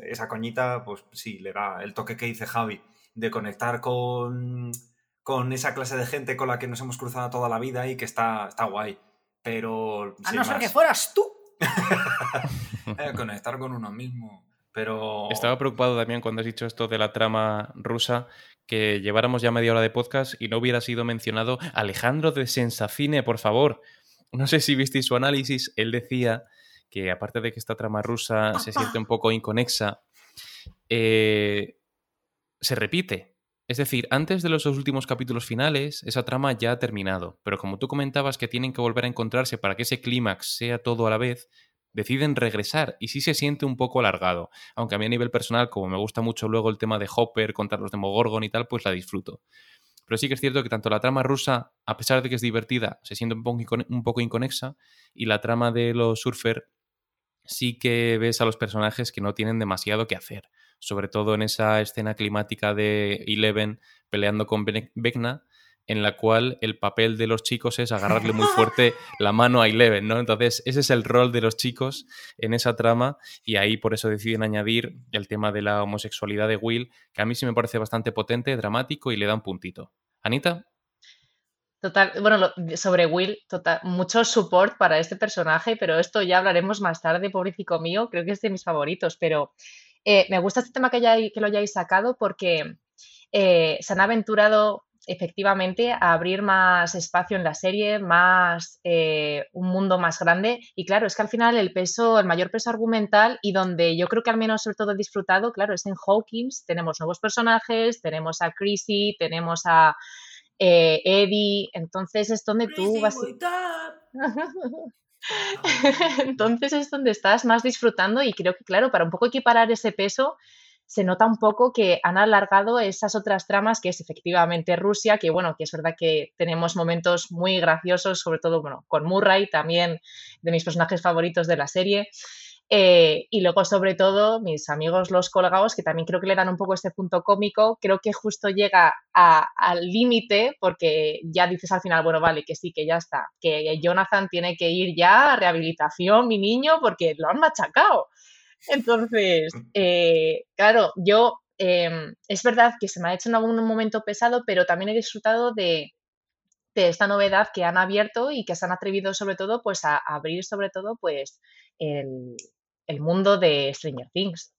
esa coñita, pues sí, le da el toque que dice Javi, de conectar con, con esa clase de gente con la que nos hemos cruzado toda la vida y que está, está guay. Pero. A no ser que fueras tú. [LAUGHS] Eh, conectar con uno mismo. Pero. Estaba preocupado también cuando has dicho esto de la trama rusa, que lleváramos ya media hora de podcast y no hubiera sido mencionado Alejandro de Sensacine, por favor. No sé si visteis su análisis, él decía que aparte de que esta trama rusa se siente un poco inconexa, eh, se repite. Es decir, antes de los dos últimos capítulos finales, esa trama ya ha terminado, pero como tú comentabas que tienen que volver a encontrarse para que ese clímax sea todo a la vez, deciden regresar y sí se siente un poco alargado, aunque a mí a nivel personal, como me gusta mucho luego el tema de Hopper contra los Demogorgon y tal, pues la disfruto. Pero sí que es cierto que tanto la trama rusa, a pesar de que es divertida, se siente un poco, un poco inconexa, y la trama de los surfer sí que ves a los personajes que no tienen demasiado que hacer sobre todo en esa escena climática de Eleven peleando con Vecna, en la cual el papel de los chicos es agarrarle muy fuerte [LAUGHS] la mano a Eleven, ¿no? Entonces, ese es el rol de los chicos en esa trama y ahí por eso deciden añadir el tema de la homosexualidad de Will, que a mí sí me parece bastante potente, dramático y le da un puntito. Anita. Total, bueno, sobre Will, total, mucho support para este personaje, pero esto ya hablaremos más tarde, pobrecito mío, creo que es de mis favoritos, pero eh, me gusta este tema que, que lo hayáis sacado porque eh, se han aventurado efectivamente a abrir más espacio en la serie, más eh, un mundo más grande. Y claro, es que al final el peso, el mayor peso argumental y donde yo creo que al menos sobre todo he disfrutado, claro, es en Hawkins. Tenemos nuevos personajes, tenemos a Chrissy, tenemos a Eddie. Entonces es donde tú vas. [LAUGHS] Entonces es donde estás más disfrutando y creo que, claro, para un poco equiparar ese peso, se nota un poco que han alargado esas otras tramas que es efectivamente Rusia, que bueno, que es verdad que tenemos momentos muy graciosos, sobre todo, bueno, con Murray, también de mis personajes favoritos de la serie. Eh, y luego, sobre todo, mis amigos los colgados, que también creo que le dan un poco este punto cómico, creo que justo llega al límite, porque ya dices al final, bueno, vale, que sí, que ya está, que Jonathan tiene que ir ya a rehabilitación, mi niño, porque lo han machacado. Entonces, mm. eh, claro, yo em, es verdad que se me ha hecho en algún momento pesado, pero también he disfrutado de, de esta novedad que han abierto y que se han atrevido sobre todo pues a abrir sobre todo pues el, el mundo de Stranger Things.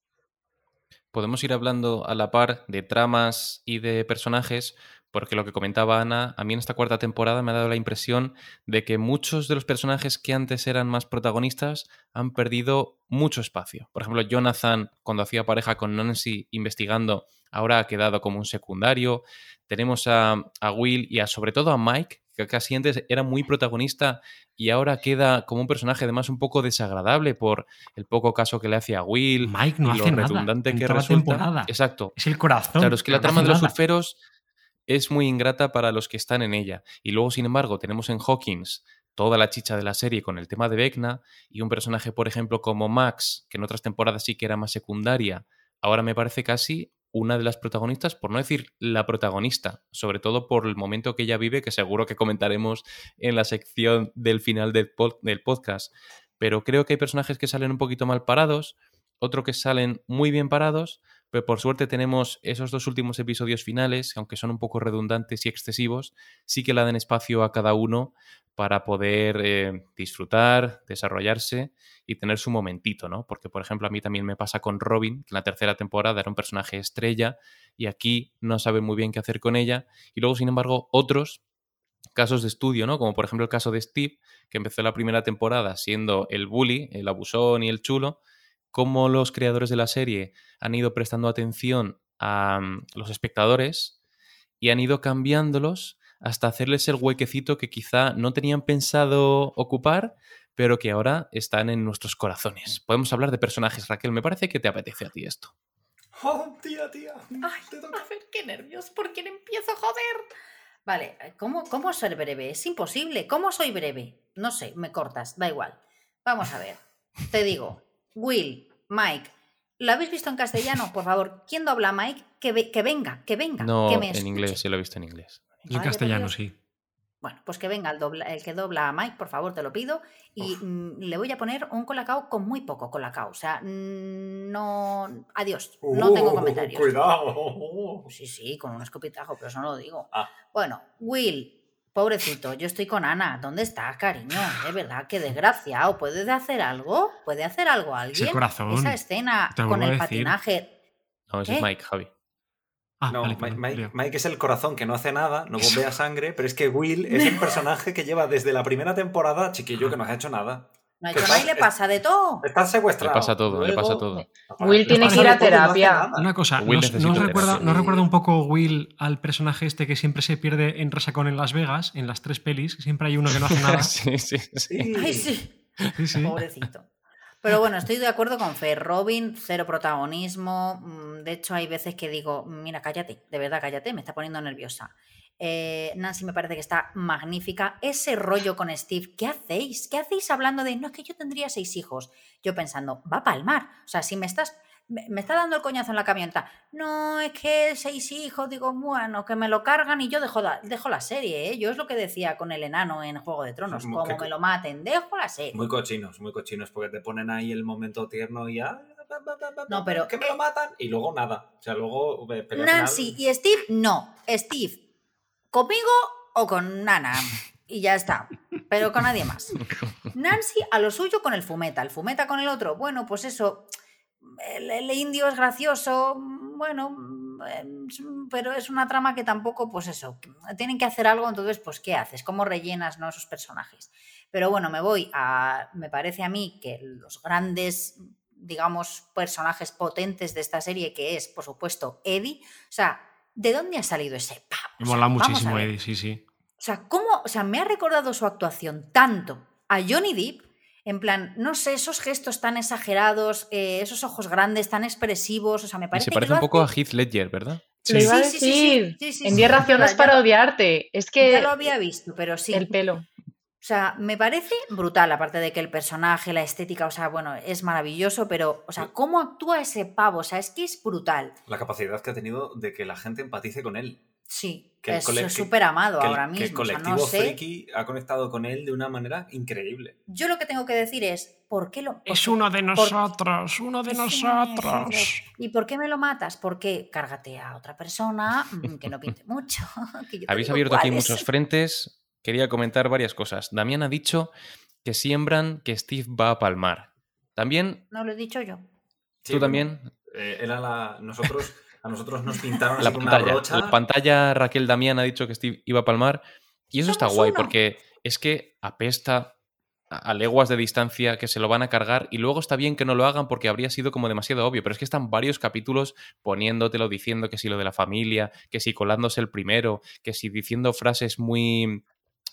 Podemos ir hablando a la par de tramas y de personajes, porque lo que comentaba Ana, a mí en esta cuarta temporada me ha dado la impresión de que muchos de los personajes que antes eran más protagonistas han perdido mucho espacio. Por ejemplo, Jonathan, cuando hacía pareja con Nancy investigando, ahora ha quedado como un secundario. Tenemos a, Will y a, sobre todo a Mike, que casi antes era muy protagonista y ahora queda como un personaje además un poco desagradable por el poco caso que le hace a Will Mike no y lo redundante que resulta. Exacto. Es el corazón. Claro, es que la trama de los surferos es muy ingrata para los que están en ella. Y luego, sin embargo, tenemos en Hawkins toda la chicha de la serie con el tema de Vecna y un personaje, por ejemplo, como Max, que en otras temporadas sí que era más secundaria, ahora me parece casi una de las protagonistas, por no decir la protagonista, sobre todo por el momento que ella vive, que seguro que comentaremos en la sección del final del, podcast. Pero creo que hay personajes que salen un poquito mal parados, otros que salen muy bien parados, pero por suerte tenemos esos dos últimos episodios finales, aunque son un poco redundantes y excesivos, sí que le dan espacio a cada uno para poder eh, disfrutar, desarrollarse y tener su momentito, ¿no? Porque, por ejemplo, a mí también me pasa con Robin, que en la tercera temporada era un personaje estrella y aquí no sabe muy bien qué hacer con ella. Y luego, sin embargo, otros casos de estudio, ¿no? Como por ejemplo el caso de Steve, que empezó la primera temporada siendo el bully, el abusón y el chulo, cómo los creadores de la serie han ido prestando atención a mm, los espectadores y han ido cambiándolos hasta hacerles el huequecito que quizá no tenían pensado ocupar, pero que ahora están en nuestros corazones. Podemos hablar de personajes, Raquel. Me parece que te apetece a ti esto. ¡Oh, tía, tía! Ay, [LAUGHS] a ver, qué nervios, ¿por qué empiezo a joder? Vale, ¿cómo, ¿cómo ser breve? Es imposible. ¿Cómo soy breve? No sé, me cortas, da igual. Vamos a ver. Te digo, Will, Mike, ¿lo habéis visto en castellano? Por favor, ¿quién dobla a Mike? Que, que venga, que venga. No, que me en escuche. inglés, sí lo he visto en inglés. En Vale, castellano, sí. Bueno, pues que venga el, dobla- el que dobla a Mike, por favor, te lo pido. Y mm, le voy a poner un colacao con muy poco colacao. O sea, no. Adiós. No tengo Uh, comentarios. Cuidado. Sí, sí, con un escopitajo, pero eso no lo digo. Ah. Bueno, Will, pobrecito, yo estoy con Ana. ¿Dónde estás, cariño? De verdad, qué desgraciado. ¿Puede hacer algo? ¿Puede hacer algo alguien? corazón, Esa escena con el patinaje. No, ese es ¿Qué? Mike, Javi. Ah, No, vale, Mike, Mike-. Mike es el corazón que no hace nada, no bombea [LAUGHS] sangre, pero es que Will es el personaje que lleva desde la primera temporada, chiquillo, que no ha hecho nada. No ha ¿Qué hecho nada y pasa? le pasa de todo. Está secuestrado. Le pasa todo, le pasa todo. Will Le tiene que ir a no terapia. Una cosa, Will ¿nos, necesita nos recuerda. ¿nos recuerda un poco Will al personaje este que siempre se pierde en Resacón en Las Vegas, en las tres pelis? que Siempre hay uno que no hace nada. [LAUGHS] sí, sí, sí. Sí. Ay, sí. Sí, sí. Pobrecito. Pero bueno, estoy de acuerdo con Fer. Robin, cero protagonismo. Mm, De hecho, hay veces que digo, mira, cállate, de verdad, cállate, me está poniendo nerviosa. Eh, Nancy me parece que está magnífica. Ese rollo con Steve, ¿qué hacéis? ¿Qué hacéis hablando de, no, es que yo tendría seis hijos? Yo pensando, va a palmar. O sea, si me estás, me está dando el coñazo en la camioneta. No, es que seis hijos, digo, bueno, que me lo cargan y yo dejo la, dejo la serie, ¿eh? Yo es lo que decía con el enano en Juego de Tronos, como que- me lo maten, dejo la serie. Muy cochinos, muy cochinos, porque te ponen ahí el momento tierno y ya. No, pero- Que me lo matan y luego nada. O sea, luego. eh, Nancy final- y Steve, no. Steve, ¿conmigo o con Nana? Y ya está. Pero con nadie más. Nancy a lo suyo con el fumeta. El fumeta con el otro. Bueno, pues eso. El, indio es gracioso. Bueno, em, pero es una trama que tampoco, pues eso. Tienen que hacer algo, entonces, pues, ¿qué haces? ¿Cómo rellenas ¿no? esos personajes? Pero bueno, me voy a. Me parece a mí que los grandes digamos, personajes potentes de esta serie, que es, por supuesto, Eddie. O sea, ¿de dónde ha salido ese pavo? Me mola muchísimo. Eddie, sí, sí. O sea, ¿cómo? O sea, me ha recordado su actuación tanto a Johnny Depp, en plan, no sé, esos gestos tan exagerados, eh, esos ojos grandes, tan expresivos, o sea, me Y parece se que parece un poco a Heath Ledger, ¿verdad? Sí. Sí, sí, sí, sí. decir. Sí, sí, en sí, 10 sí, razones ya- para odiarte. Es que Ya lo había visto, pero sí. el pelo. O sea, me parece brutal, aparte de que el personaje, la estética, o sea, bueno, es maravilloso, pero, o sea, ¿cómo actúa ese pavo? O sea, es que es brutal. La capacidad que ha tenido de que la gente empatice con él. Sí, Que el es que- súper amado que el, ahora que el mismo. O sea, colectivo sé. friki ha conectado con él de una manera increíble. Yo lo que tengo que decir es, ¿por qué lo.? Es por- uno de por- nosotros, uno de Es uno de nosotros. ¿Y por qué me lo matas? Porque cárgate a otra persona mm, que no pinte mucho. [LAUGHS] que yo Habéis abierto aquí muchos frentes. Quería comentar varias cosas. Damián ha dicho que siembran que Steve va a palmar. También, No lo he dicho yo. Tú también, eh, era la. Nosotros, a nosotros nos pintaron [LAUGHS] la así una pantalla. brocha. La pantalla Raquel Damián ha dicho que Steve iba a palmar. Y eso está guay, uno. porque es que apesta a a leguas de distancia que se lo van a cargar y luego está bien que no lo hagan porque habría sido como demasiado obvio, pero es que están varios capítulos poniéndotelo, diciendo que si lo de la familia, que si colándose el primero, que si diciendo frases muy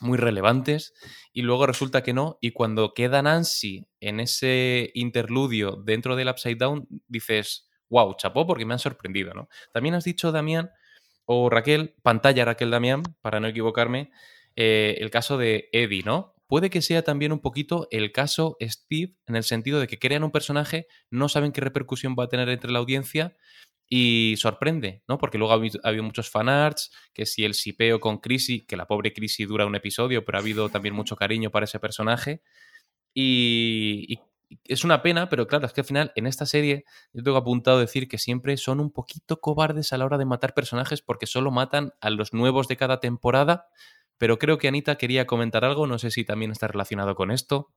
muy relevantes y luego resulta que no y cuando queda Nancy en ese interludio dentro del Upside Down dices, wow, chapó porque me han sorprendido, ¿no? También has dicho, Damián, o Raquel, pantalla Raquel Damián, para no equivocarme, eh, el caso de Eddie, ¿no? Puede que sea también un poquito el caso Steve, en el sentido de que crean un personaje, no saben qué repercusión va a tener entre la audiencia y sorprende, ¿no? Porque luego ha habido, ha habido muchos fanarts, que si el sipeo con Chrissy, que la pobre Chrissy dura un episodio, pero ha habido también mucho cariño para ese personaje. Y, y- es una pena, pero claro, es que al final en esta serie yo tengo apuntado decir que siempre son un poquito cobardes a la hora de matar personajes porque solo matan a los nuevos de cada temporada. Pero creo que Anita quería comentar algo, no sé si también está relacionado con esto.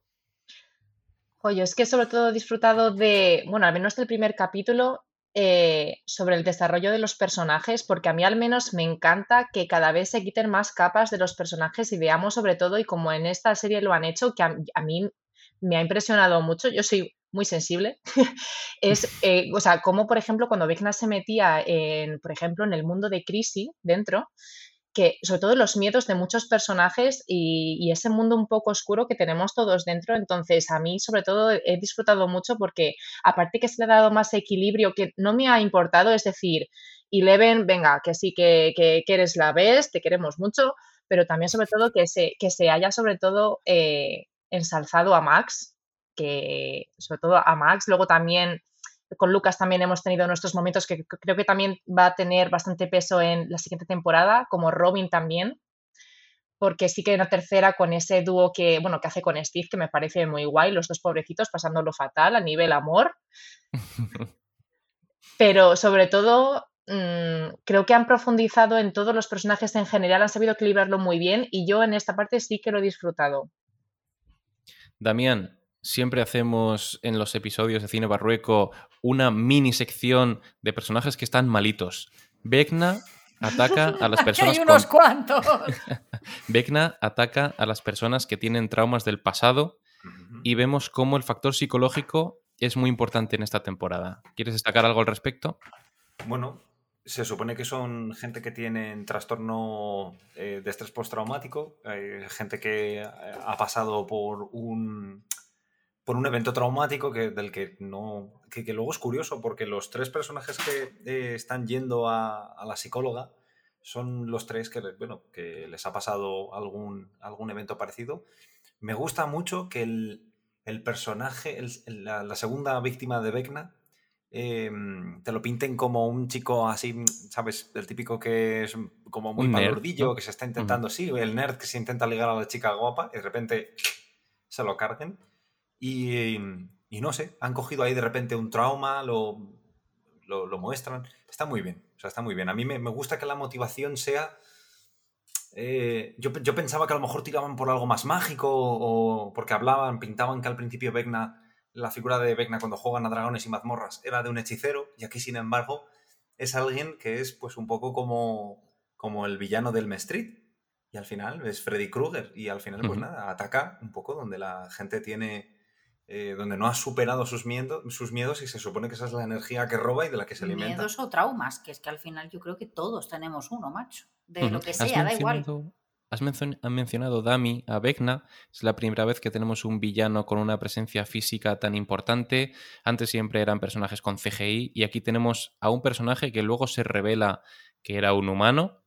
Oye, es que sobre todo he disfrutado de, bueno, al menos del primer capítulo, eh, sobre el desarrollo de los personajes, porque a mí al menos me encanta que cada vez se quiten más capas de los personajes y veamos sobre todo, y como en esta serie lo han hecho, que a mí me ha impresionado mucho, yo soy muy sensible, [LAUGHS] es, [LAUGHS] eh, o sea, como por ejemplo cuando Vecna se metía en, por ejemplo, en el mundo de Crisi dentro, que sobre todo los miedos de muchos personajes y, ese mundo un poco oscuro que tenemos todos dentro. Entonces, a mí sobre todo he disfrutado mucho porque aparte que se le ha dado más equilibrio que no me ha importado, es decir, Eleven, venga, que sí que, que, eres la ves, te queremos mucho, pero también sobre todo que se, que se haya sobre todo eh, ensalzado a Max, que sobre todo a Max, luego también con Lucas también hemos tenido nuestros momentos que creo que también va a tener bastante peso en la siguiente temporada, como Robin también, porque sí que en la tercera con ese dúo que, bueno, que hace con Steve, que me parece muy guay, los dos pobrecitos pasándolo fatal a nivel amor. [LAUGHS] Pero sobre todo, mm, creo que han profundizado en todos los personajes en general, han sabido equilibrarlo muy bien y yo en esta parte sí que lo he disfrutado. Damián, siempre hacemos en los episodios de Cine Barrueco una mini sección de personajes que están malitos. Vecna ataca a las [LAUGHS] personas. hay unos cuantos. [LAUGHS] Vecna ataca a las personas que tienen traumas del pasado y vemos cómo el factor psicológico es muy importante en esta temporada. ¿Quieres destacar algo al respecto? Bueno, se supone que son gente que tienen trastorno eh, de estrés postraumático, eh, gente que ha pasado por un, por un evento traumático que, del que no. Que, luego es curioso, porque los tres personajes que están yendo a, la psicóloga son los tres que, bueno, que les ha pasado algún, algún evento parecido. Me gusta mucho que el, personaje, la, la, segunda víctima de Vecna, Em, te lo pinten como un chico así, ¿sabes? El típico que es como muy palurdillo, que se está intentando, sí, el nerd que se intenta ligar a la chica guapa y de repente se lo carguen. Y, no sé, han cogido ahí de repente un trauma, lo, lo, muestran. Está muy bien, o sea, está muy bien. A mí me, gusta que la motivación sea... Eh, yo, yo, pensaba que a lo mejor tiraban por algo más mágico o porque hablaban, pintaban que al principio Vecna la figura de Vecna cuando juegan a dragones y mazmorras era de un hechicero y aquí sin embargo es alguien que es pues un poco como, como el villano del Mestrit y al final es Freddy Krueger y al final pues nada, ataca un poco donde la gente tiene, eh, donde no ha superado sus, miedos, sus miedos y se supone que esa es la energía que roba y de la que se alimenta. Miedos o traumas, que es que al final yo creo que todos tenemos uno, macho, de lo que sea, da igual. Has mencionado, Dami, a Vecna. Es la primera vez que tenemos un villano con una presencia física tan importante. Antes siempre eran personajes con CGI y aquí tenemos a un personaje que luego se revela que era un humano.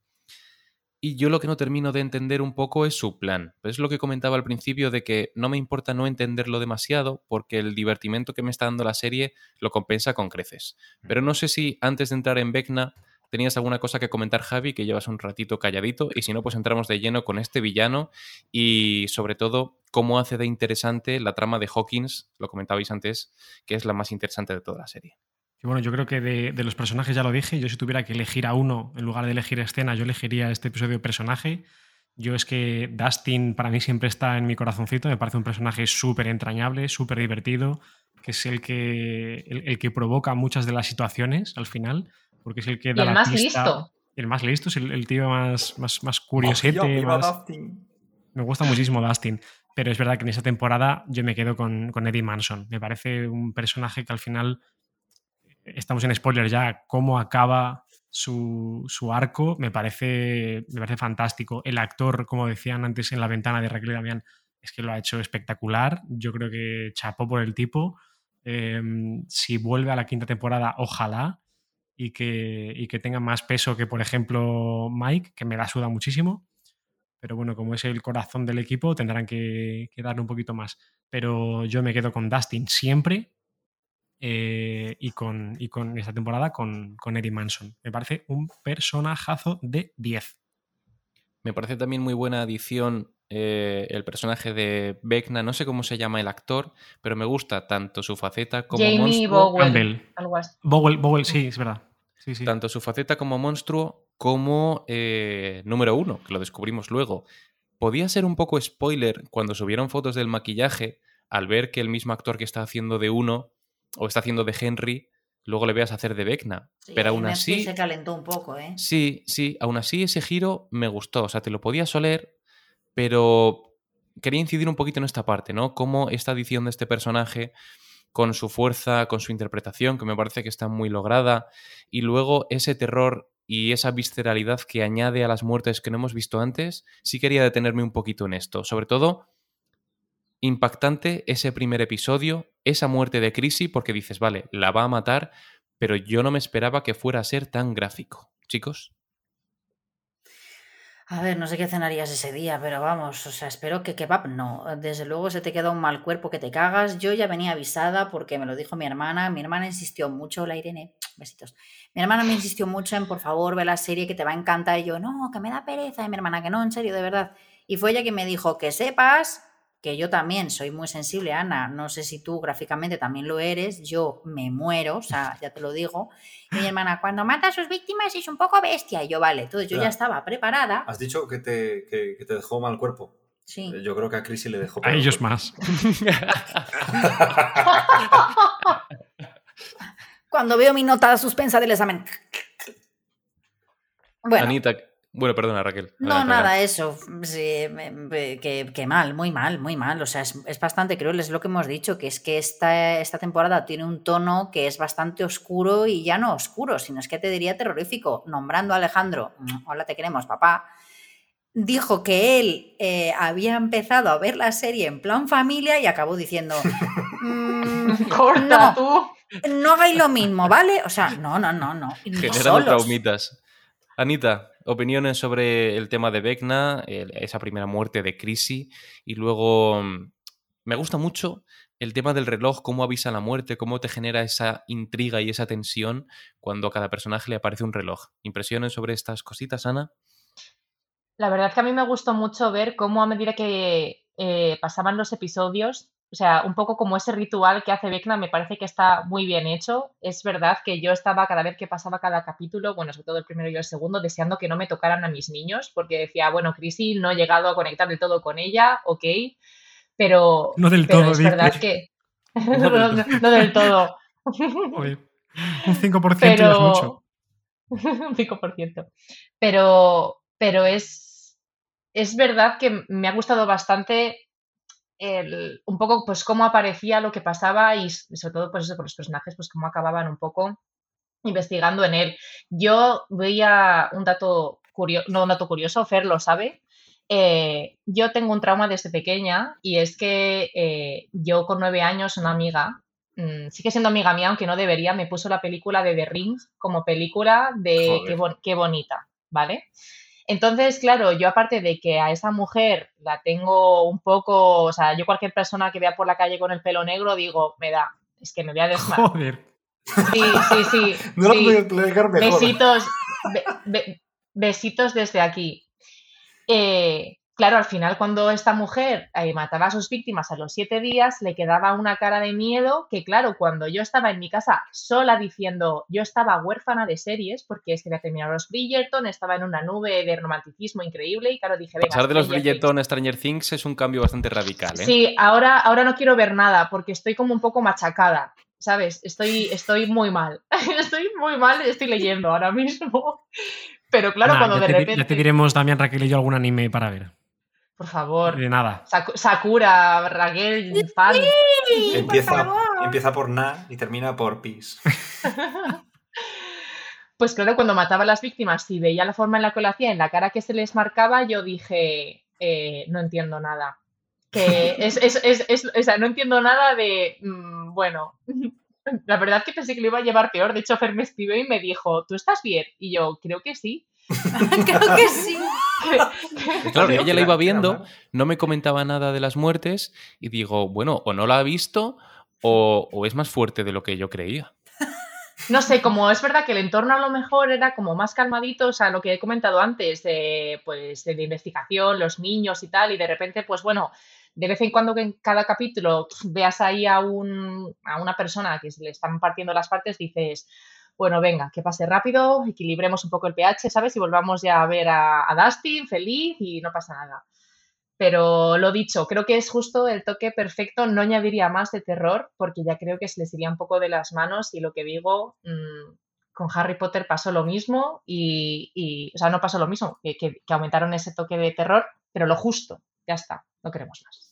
Y yo lo que no termino de entender un poco es su plan. Es lo que comentaba al principio de que no me importa no entenderlo demasiado porque el divertimento que me está dando la serie lo compensa con creces. Pero no sé si antes de entrar en Vecna ¿Tenías alguna cosa que comentar, Javi, que llevas un ratito calladito? Y si no, pues entramos de lleno con este villano y sobre todo cómo hace de interesante la trama de Hawkins, lo comentabais antes, que es la más interesante de toda la serie. Y bueno, yo creo que de, los personajes ya lo dije, yo si tuviera que elegir a uno en lugar de elegir escena, yo elegiría este episodio de personaje. Yo es que Dustin para mí siempre está en mi corazoncito, me parece un personaje súper entrañable, súper divertido, que es el que, el que provoca muchas de las situaciones al final porque es el que da el más listo. El más listo, es el, tío más, más, más curiosete. Me gusta muchísimo Dustin. Pero es verdad que en esa temporada yo me quedo con, con Eddie Manson. Me parece un personaje que al final, estamos en spoiler ya, cómo acaba su, su, arco me parece, me parece fantástico. El actor, como decían antes en la ventana de Raquel y Damián, es que lo ha hecho espectacular. Yo creo que chapó por el tipo. Em, si vuelve a la quinta temporada, ojalá y que, que tenga más peso que, por ejemplo, Mike, que me la suda muchísimo. Pero bueno, como es el corazón del equipo, tendrán que, darle un poquito más. Pero yo me quedo con Dustin siempre eh, y, con, y con esta temporada con, con Eddie Manson. Me parece un personajazo de 10. Me parece también muy buena adición eh, el personaje de Vecna, no sé cómo se llama el actor, pero me gusta tanto su faceta como Jamie monstruo, así. Bogle, Bogle, sí, es verdad. Sí, sí. tanto su faceta como monstruo como eh, número uno, que lo descubrimos luego. Podía ser un poco spoiler cuando subieron fotos del maquillaje al ver que el mismo actor que está haciendo de uno o está haciendo de Henry, luego le veas hacer de Vecna. Sí, pero aún así, se calentó un poco, ¿eh? sí, sí, aún así ese giro me gustó. O sea, te lo podías oler, pero quería incidir un poquito en esta parte, ¿no? Cómo esta edición de este personaje, con su fuerza, con su interpretación, que me parece que está muy lograda, y luego ese terror y esa visceralidad que añade a las muertes que no hemos visto antes, sí quería detenerme un poquito en esto. Sobre todo, impactante ese primer episodio, esa muerte de Chrissy, porque dices, vale, la va a matar, pero yo no me esperaba que fuera a ser tan gráfico. Chicos, A ver, no sé qué cenarías ese día, pero vamos, o sea, espero que kebab no. Desde luego se te queda un mal cuerpo que te cagas. Yo ya venía avisada porque me lo dijo mi hermana. Mi hermana insistió mucho, la Irene, [TSK] besitos. Mi hermana me insistió mucho en, por favor, ve la serie que te va a encantar. Y yo, no, que me da pereza. Y mi hermana, que no, en serio, de verdad. Y fue ella que me dijo, que sepas que yo también soy muy sensible, Ana. No sé si tú gráficamente también lo eres. Yo me muero, o sea, ya te lo digo. Y mi hermana, cuando mata a sus víctimas es un poco bestia. Y yo, vale, entonces yo ya estaba preparada. Has dicho que te, que- que te dejó mal cuerpo. Sí. Yo creo que a Chrissy le dejó A ellos cuerpo. más. [LAUGHS] Cuando veo mi nota suspensa del examen. Bueno, Anita, bueno, perdona Raquel. no, Adelante, nada, adelante. eso. sí, que, que mal, muy mal, muy mal. O sea, es, es bastante cruel, es lo que hemos dicho, que es que esta, esta temporada tiene un tono que es bastante oscuro y ya no oscuro, sino es que te diría terrorífico. Nombrando a Alejandro, mm, hola, te queremos, papá. Dijo que él eh, había empezado a ver la serie en plan familia y acabó diciendo: [LAUGHS] "Mm, Corta no, tú. no hagáis lo mismo, ¿vale? O sea, no, no, no, no. Generando traumitas. Anita, opiniones sobre el tema de Vecna, esa primera muerte de Chrissy, y luego mm, me gusta mucho el tema del reloj, cómo avisa la muerte, cómo te genera esa intriga y esa tensión cuando a cada personaje le aparece un reloj. ¿Impresiones sobre estas cositas, Ana? La verdad es que a mí me gustó mucho ver cómo a medida que eh, pasaban los episodios, o sea, un poco como ese ritual que hace Vecna me parece que está muy bien hecho. Es verdad que yo estaba cada vez que pasaba cada capítulo, bueno, sobre todo el primero y el segundo, deseando que no me tocaran a mis niños, porque decía, bueno, Chrissy no he llegado a conectar del todo con ella, ok, pero, No del pero todo, es dice. verdad que... [LAUGHS] [LAUGHS] no, del todo. [LAUGHS] Un 5% ya es pero mucho. un 5%. Pero, pero es, es verdad que me ha gustado bastante el, un poco pues cómo aparecía lo que pasaba y sobre todo pues eso con los personajes, pues cómo acababan un poco investigando en él. Yo veía un dato curioso, no un dato curioso, Fer lo sabe. eh, yo tengo un trauma desde pequeña y es que eh, yo con nueve años una amiga mm, sigue siendo amiga mía, aunque no debería, me puso la película de The Ring como película de Joder. qué, bon- qué bonita, ¿vale? Entonces, claro, yo aparte de que a esa mujer la tengo un poco, o sea, yo cualquier persona que vea por la calle con el pelo negro digo, me da, es que me voy a desmayar. Joder. Sí, sí, sí. [LAUGHS] No lo puedo mejor. Besitos, be- be- besitos desde aquí. Eh, claro, al final cuando esta mujer eh, mataba a sus víctimas a los siete días, le quedaba una cara de miedo que, claro, cuando yo estaba en mi casa sola diciendo, yo estaba huérfana de series, porque es que había terminado los Bridgerton, estaba en una nube de romanticismo increíble y claro, dije, venga, Pasar de los. Bridgerton a Stranger Things es un cambio bastante radical, ¿eh? Sí, ahora, ahora no quiero ver nada porque estoy como un poco machacada, ¿sabes? Estoy, estoy muy mal. [LAUGHS] estoy muy mal, estoy leyendo ahora mismo. [LAUGHS] Pero claro, Nah, cuando de te, repente. ya te diremos, Damián, Raquel y yo, algún anime para ver. Por favor. De nada. Saku- Sakura, Raquel, fan. Empieza, empieza por Na y termina por Peace. [LAUGHS] Pues claro, cuando mataba a las víctimas y veía la forma en la que lo hacía, en la cara que se les marcaba, yo dije, eh, no entiendo nada. Que [LAUGHS] es, es, es, es- o sea, no entiendo nada de, mm, bueno, [LAUGHS] la verdad que pensé que lo iba a llevar peor. De hecho, Fer me escribió y me dijo, ¿tú estás bien? Y yo, creo que sí. Creo que sí. [LAUGHS] Claro, ella la iba viendo, no me comentaba nada de las muertes y digo, bueno, o no la ha visto o, o es más fuerte de lo que yo creía. no sé, como es verdad que el entorno a lo mejor era como más calmadito, o sea, lo que he comentado antes, de, pues, de investigación, los niños y tal, y de repente, pues bueno, de vez en cuando que en cada capítulo veas ahí a, un, a una persona que se le están partiendo las partes, dices, bueno, venga, que pase rápido, equilibremos un poco el pH, ¿sabes? Y volvamos ya a ver a, a Dustin feliz y no pasa nada. Pero lo dicho, creo que es justo el toque perfecto. No añadiría más de terror porque ya creo que se les iría un poco de las manos y lo que digo, mmm, con Harry Potter pasó lo mismo y, y o sea, no pasó lo mismo, que, que, que aumentaron ese toque de terror, pero lo justo, ya está, no queremos más.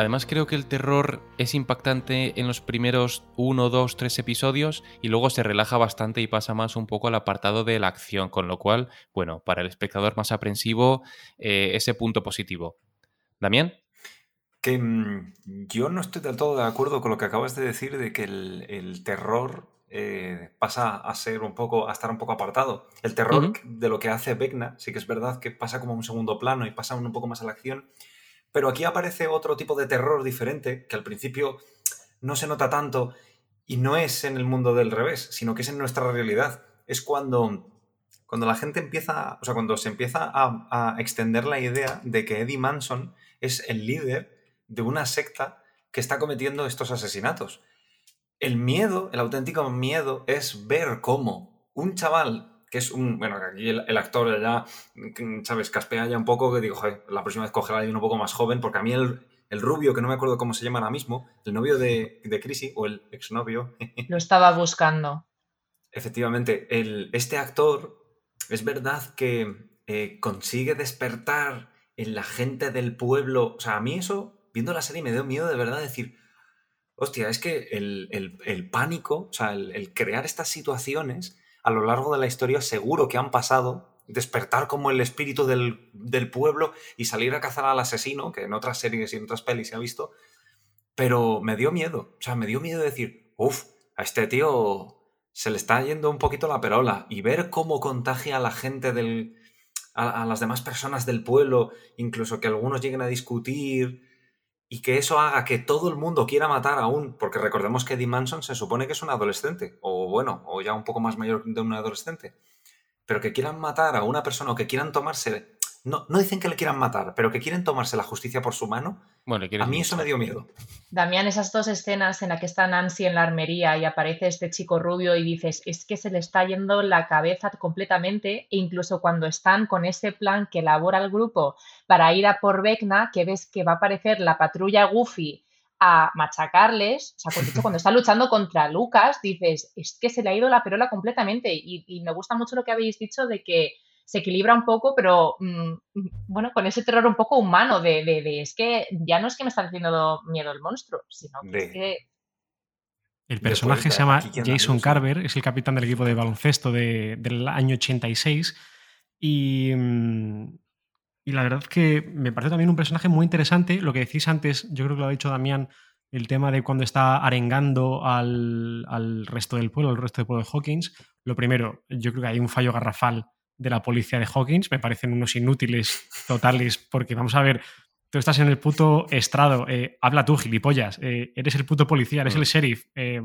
Además creo que el terror es impactante en los primeros uno, dos, tres episodios y luego se relaja bastante y pasa más un poco al apartado de la acción, con lo cual, bueno, para el espectador más aprensivo, eh, ese punto positivo. Damián. Que mmm, yo no estoy del todo de acuerdo con lo que acabas de decir de que el, el terror eh, pasa a ser un poco, a estar un poco apartado. El terror uh -huh. de lo que hace Vecna, sí que es verdad que pasa como un segundo plano y pasa un poco más a la acción, pero aquí aparece otro tipo de terror diferente, que al principio no se nota tanto y no es en el mundo del revés, sino que es en nuestra realidad. Es cuando, cuando la gente empieza, o sea, cuando se empieza a, a extender la idea de que Eddie Manson es el líder de una secta que está cometiendo estos asesinatos. El miedo, el auténtico miedo, es ver cómo un chaval que es un. Bueno, aquí el, el, actor ya, ¿sabes? Caspea ya un poco, que digo, joder, la próxima vez cogerá a alguien un poco más joven, porque a mí el, el, rubio, que no me acuerdo cómo se llama ahora mismo, el novio de, de Chrissy, o el exnovio. [LAUGHS] Lo estaba buscando. Efectivamente, el, este actor es verdad que eh, consigue despertar en la gente del pueblo. O sea, a mí eso, viendo la serie, me dio miedo de verdad decir. Hostia, es que el, el, el pánico, o sea, el, crear estas situaciones a lo largo de la historia seguro que han pasado, despertar como el espíritu del, del, pueblo y salir a cazar al asesino, que en otras series y en otras pelis se ha visto, pero me dio miedo, o sea, me dio miedo decir, uff, a este tío se le está yendo un poquito la perola y ver cómo contagia a la gente del... A, a las demás personas del pueblo, incluso que algunos lleguen a discutir, y que eso haga que todo el mundo quiera matar a un, porque recordemos que Eddie Manson se supone que es un adolescente, o bueno, o ya un poco más mayor de un adolescente, pero que quieran matar a una persona o que quieran tomarse, no, no dicen que le quieran matar, pero que quieren tomarse la justicia por su mano, bueno, a mí eso me dio miedo. Damián, esas dos escenas en las que está Nancy en la armería y aparece este chico rubio y dices, es que se le está yendo la cabeza completamente, e incluso cuando están con ese plan que elabora el grupo para ir a por Vecna, que ves que va a aparecer la patrulla Goofy a machacarles, o sea, cuando está luchando contra Lucas, dices, es que se le ha ido la perola completamente, y, y me gusta mucho lo que habéis dicho de que se equilibra un poco, pero mmm, bueno, con ese terror un poco humano de, de, de, es que ya no es que me está haciendo miedo el monstruo, sino que de... es que... El personaje se llama Jason Carver, es el capitán del equipo de baloncesto de, del año 86 y, mm, y la verdad es que me parece también un personaje muy interesante. Lo que decís antes, yo creo que lo ha dicho Damián, el tema de cuando está arengando al, al resto del pueblo, al resto del pueblo de Hawkins. Lo primero, yo creo que hay un fallo garrafal de la policía de Hawkins, me parecen unos inútiles totales, porque vamos a ver, tú estás en el puto estrado, eh, habla tú, gilipollas, eh, eres el puto policía, eres mm. el sheriff, eh,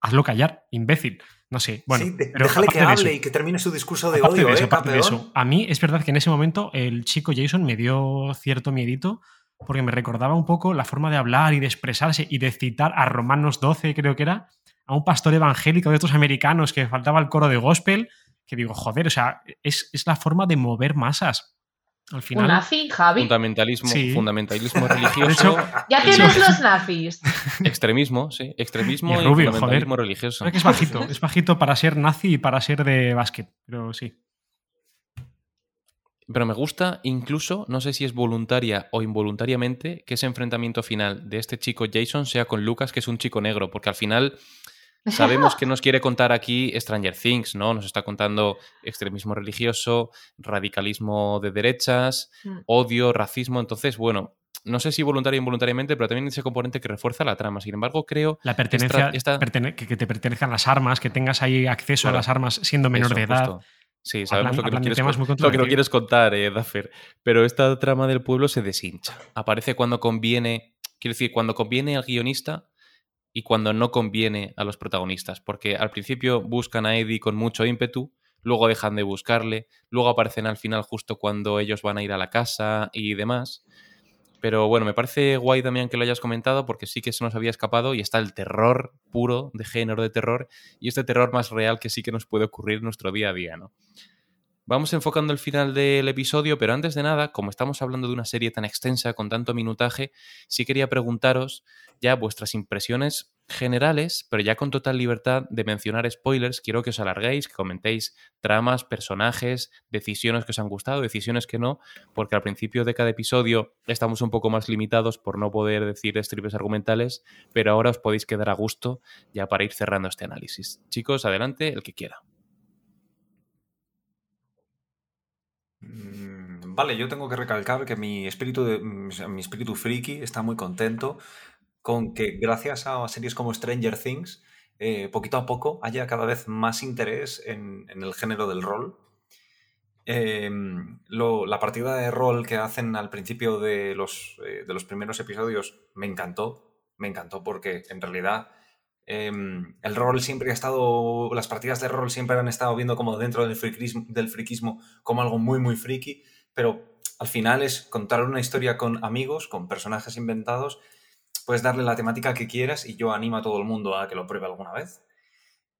hazlo callar, imbécil. No sé, bueno. Sí, de, déjale que hable eso, y que termine su discurso de odio, de eso, ¿eh, de eso, A mí es verdad que en ese momento el chico Jason me dio cierto miedito, porque me recordaba un poco la forma de hablar y de expresarse y de citar a Romanos 12, creo que era, a un pastor evangélico de estos americanos que faltaba el coro de gospel que digo, joder, o sea, es, es la forma de mover masas. Al final. ¿Un nazi, Javi? Fundamentalismo, sí. fundamentalismo [LAUGHS] religioso. Hecho, ya tienes sí. los nazis. [LAUGHS] Extremismo, sí. Extremismo y, y rubio, fundamentalismo joder. religioso. Creo que es bajito. es bajito para ser nazi y para ser de básquet, pero sí. Pero me gusta incluso, no sé si es voluntaria o involuntariamente, que ese enfrentamiento final de este chico Jason sea con Lucas, que es un chico negro, porque al final sabemos [LAUGHS] que nos quiere contar aquí Stranger Things, ¿no? Nos está contando extremismo religioso, radicalismo de derechas, Mm. odio, racismo. Entonces, bueno, no sé si voluntaria o involuntariamente, pero también ese componente que refuerza la trama. Sin embargo, creo La pertenencia, esta- pertene- que, te pertenezcan las armas, que tengas ahí acceso Claro. a las armas siendo menor Eso, de edad. justo. Sí, sabemos Hablan- lo, que quieres, lo que no quieres contar, eh, Duffer. Pero esta trama del pueblo se deshincha. Aparece cuando conviene, quiero decir, cuando conviene al guionista y cuando no conviene a los protagonistas. Porque al principio buscan a Eddie con mucho ímpetu, luego dejan de buscarle, luego aparecen al final justo cuando ellos van a ir a la casa y demás. Pero bueno, me parece guay también que lo hayas comentado porque sí que se nos había escapado y está el terror puro de género de terror y este terror más real que sí que nos puede ocurrir en nuestro día a día, ¿no? Vamos enfocando el final del episodio, pero antes de nada, como estamos hablando de una serie tan extensa con tanto minutaje, sí quería preguntaros ya vuestras impresiones generales, pero ya con total libertad de mencionar spoilers. Quiero que os alarguéis, que comentéis tramas, personajes, decisiones que os han gustado, decisiones que no, porque al principio de cada episodio estamos un poco más limitados por no poder decir estripes argumentales, pero ahora os podéis quedar a gusto ya para ir cerrando este análisis. Chicos, adelante, el que quiera. Vale, yo tengo que recalcar que mi espíritu, de, mm, mi espíritu friki está muy contento con que gracias a series como Stranger Things, eh, poquito a poco haya cada vez más interés en, en el género del rol. Em, lo- la partida de rol que hacen al principio de los, eh, de los primeros episodios me encantó, me encantó porque en realidad em, el rol siempre ha estado, las partidas de rol siempre han estado viendo como dentro del friquismo, del friquismo como algo muy, muy friki, pero al final es contar una historia con amigos, con personajes inventados, puedes darle la temática que quieras y yo animo a todo el mundo a que lo pruebe alguna vez.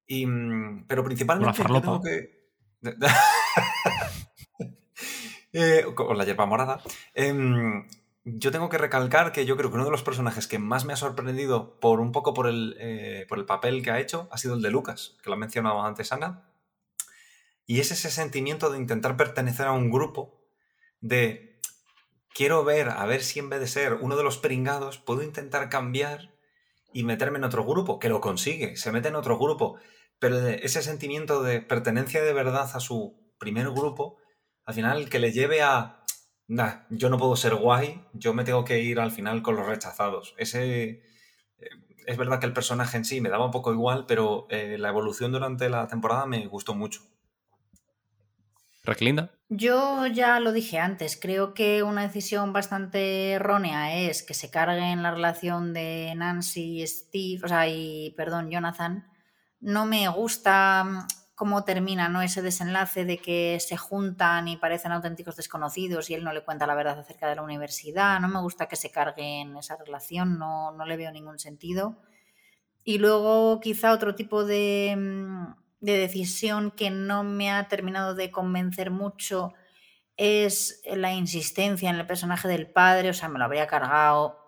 Y, mm, pero principalmente farlopa. tengo que... [LAUGHS] Eh, con la hierba morada. Em, yo tengo que recalcar que yo creo que uno de los personajes que más me ha sorprendido por un poco por el, eh, por el papel que ha hecho ha sido el de Lucas, que lo ha mencionado antes Ana. Y es ese sentimiento de intentar pertenecer a un grupo, de quiero ver, a ver si en vez de ser uno de los pringados, puedo intentar cambiar y meterme en otro grupo, que lo consigue, se mete en otro grupo, pero ese sentimiento de pertenencia de verdad a su primer grupo, al final que le lleve a, nah, yo no puedo ser guay, yo me tengo que ir al final con los rechazados. Ese, eh, es verdad que el personaje en sí me daba un poco igual, pero eh, la evolución durante la temporada me gustó mucho. Raquelinda. Yo ya lo dije antes, creo que una decisión bastante errónea es que se carguen la relación de Nancy y Steve, o sea, y perdón, Jonathan. No me gusta cómo termina ¿no? ese desenlace de que se juntan y parecen auténticos desconocidos y él no le cuenta la verdad acerca de la universidad. No me gusta que se carguen esa relación, no, no le veo ningún sentido. Y luego quizá otro tipo de, mm, de decisión que no me ha terminado de convencer mucho es la insistencia en el personaje del padre, o sea, me lo habría cargado